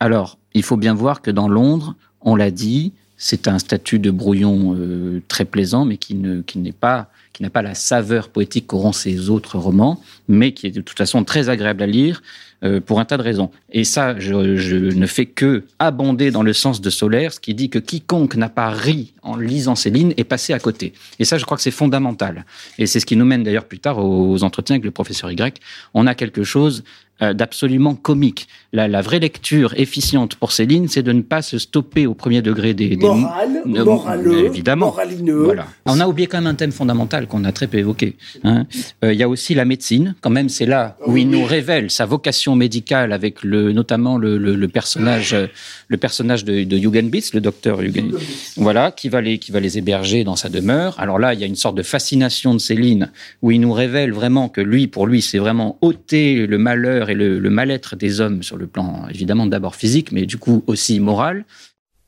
Alors, il faut bien voir que dans Londres, on l'a dit, c'est un statut de brouillon euh, très plaisant, mais qui ne qui n'est pas n'a pas la saveur poétique qu'auront ses autres romans, mais qui est de toute façon très agréable à lire euh, pour un tas de raisons. Et ça, je, je ne fais que abonder dans le sens de Solaire, ce qui dit que quiconque n'a pas ri en lisant Céline est passé à côté. Et ça, je crois que c'est fondamental. Et c'est ce qui nous mène d'ailleurs plus tard aux entretiens avec le professeur Y. On a quelque chose d'absolument comique. La, la vraie lecture efficiente pour Céline, c'est de ne pas se stopper au premier degré des... des Moral, Euh, moraleux, évidemment. moralineux. Voilà. On a oublié quand même un thème fondamental qu'on a très peu évoqué. hein. Euh, Il y a aussi la médecine. Quand même, c'est là où il nous révèle sa vocation médicale avec le, notamment le, le, le personnage, euh, le personnage de, de Jugenbitz, le docteur Jugenbitz. Voilà, qui va les, qui va les héberger dans sa demeure. Alors là, il y a une sorte de fascination de Céline où il nous révèle vraiment que lui, pour lui, c'est vraiment ôter le malheur et le, le mal-être des hommes sur le plan, évidemment, d'abord physique, mais du coup aussi moral.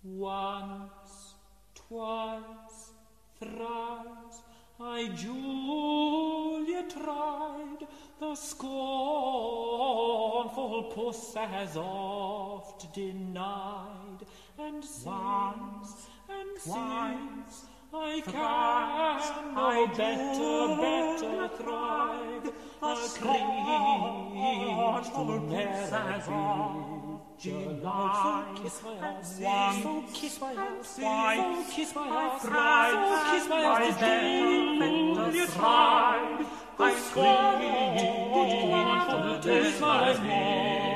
Once, twice, thrice, I Julia tried, the scornful puss has oft denied, and since, and since, I can no better, better thrive, a scornful puss has oft denied, so kiss my ass, so kiss my ass, so kiss my ass, so kiss my ass, Julia tried, the scornful puss has oft denied, so kiss my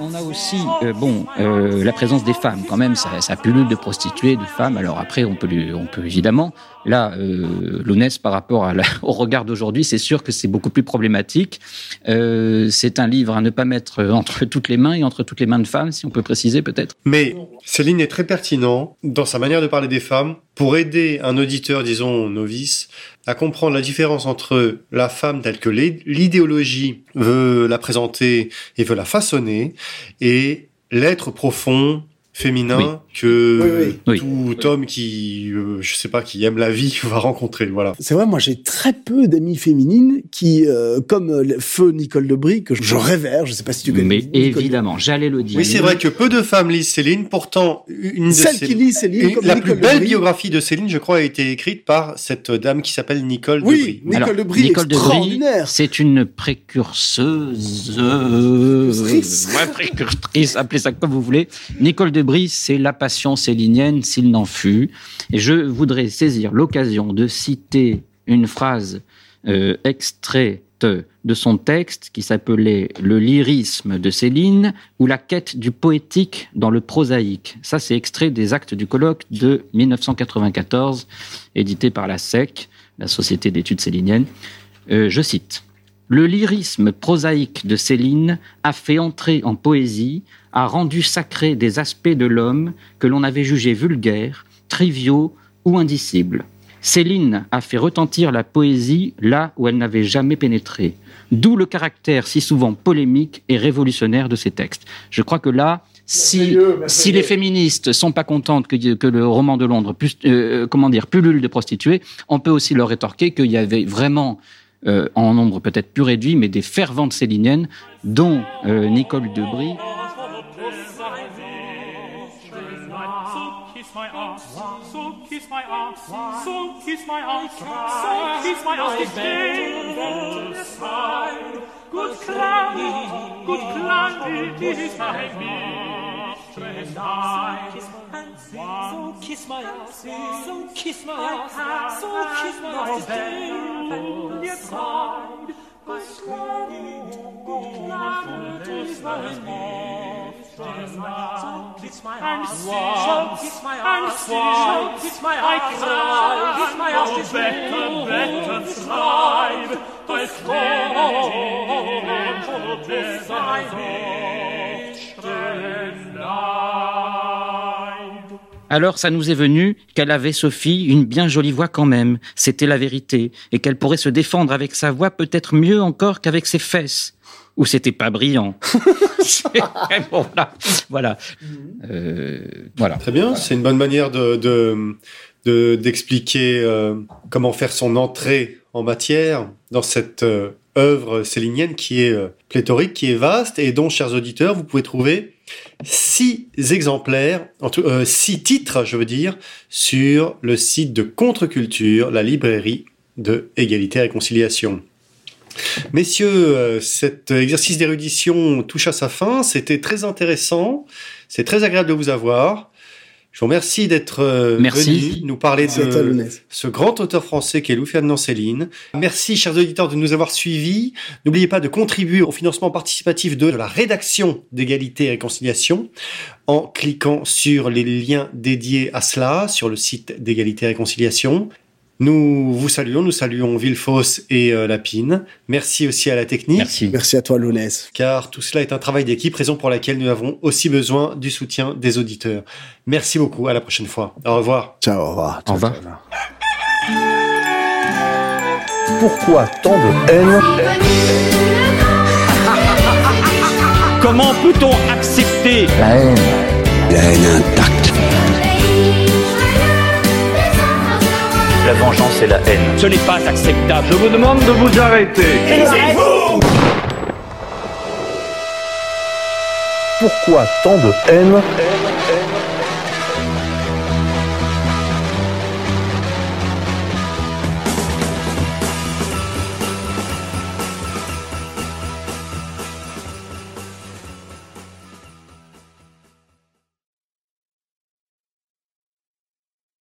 On a aussi, euh, bon, euh, la présence des femmes. Quand même, ça, ça pullule de prostituées, de femmes. Alors après, on peut, on peut évidemment, là, euh, Lounès, par rapport au regard d'aujourd'hui, c'est sûr que c'est beaucoup plus problématique. Euh, c'est un livre à ne pas mettre entre toutes les mains et entre toutes les mains de femmes, si on peut préciser peut-être. Mais Céline est très pertinent dans sa manière de parler des femmes pour aider un auditeur, disons novice, à comprendre la différence entre la femme telle que l'idéologie veut la présenter et veut la façonner et l'être profond féminin que Oui, tout homme qui, euh, je sais pas, qui aime la vie va rencontrer. Voilà. C'est vrai, moi j'ai très peu d'amies féminines qui, euh, comme le feu Nicole Debris, que je, je révère, je sais pas si tu connais. Mais Nicole évidemment, j'allais le dire. Oui, c'est vrai que peu de femmes lisent Céline. Pourtant, une de Celle ces- qui lit Céline, une- comme la Nicole plus belle Debris. biographie de Céline, je crois, a été écrite par cette dame qui s'appelle Nicole Oui, Debris. Nicole Debris, Nicole Debris, extraordinaire. c'est une précurseuse, Précurtrice. ouais, précurtrice, appelez ça comme vous voulez. Nicole Debris, c'est la passion célinienne, s'il n'en fut. Et je voudrais saisir l'occasion de citer une phrase euh, extraite de son texte qui s'appelait Le lyrisme de Céline ou La quête du poétique dans le prosaïque. Ça, c'est extrait des actes du colloque de 1994, édité par la SEC, la Société d'études céliniennes. Euh, je cite. Le lyrisme prosaïque de Céline a fait entrer en poésie, a rendu sacré des aspects de l'homme que l'on avait jugés vulgaires, triviaux ou indicibles. Céline a fait retentir la poésie là où elle n'avait jamais pénétré, d'où le caractère si souvent polémique et révolutionnaire de ses textes. Je crois que là, si, si les féministes sont pas contentes que, que le roman de Londres, plus, euh, comment dire, pullule de prostituées, on peut aussi leur rétorquer qu'il y avait vraiment euh, en nombre peut-être plus réduit, mais des ferventes céliniennes, dont euh, Nicole Debris. So kiss my ass, so kiss my ass, so kiss my ass, so kiss my ass, Julia tried, Good clown, good clown, it is my mistress I. So kiss my ass, so kiss my ass, so kiss my ass, stay yet side. Good clown, good clown, it is my mistress I. So kiss my ass, so kiss my ass, Alors ça nous est venu qu'elle avait, Sophie, une bien jolie voix quand même, c'était la vérité, et qu'elle pourrait se défendre avec sa voix peut-être mieux encore qu'avec ses fesses. Ou c'était pas brillant. bon, voilà. Voilà. Euh, voilà. Très bien, c'est une bonne manière de, de, de- d'expliquer euh, comment faire son entrée en matière dans cette euh, œuvre célinienne qui est euh, pléthorique, qui est vaste et dont, chers auditeurs, vous pouvez trouver six exemplaires, en euh, six titres, je veux dire, sur le site de Contre-Culture, la librairie de Égalité et Réconciliation. Messieurs, euh, cet exercice d'érudition touche à sa fin. C'était très intéressant. C'est très agréable de vous avoir. Je vous remercie d'être euh, venu nous parler de ce grand auteur français qui est Louis-Ferdinand Céline. Merci, chers auditeurs, de nous avoir suivis. N'oubliez pas de contribuer au financement participatif de la rédaction d'égalité et réconciliation en cliquant sur les liens dédiés à cela sur le site d'égalité et réconciliation. Nous vous saluons, nous saluons Villefausse et euh, Lapine. Merci aussi à la technique. Merci. Merci à toi, Lounès. Car tout cela est un travail d'équipe, raison pour laquelle nous avons aussi besoin du soutien des auditeurs. Merci beaucoup, à la prochaine fois. Au revoir. Ciao, au revoir. Au revoir. Pourquoi tant de haine Comment peut-on accepter La haine. La haine intacte. La vengeance et la haine. Ce n'est pas acceptable. Je vous demande de vous arrêter. Pourquoi tant de haine?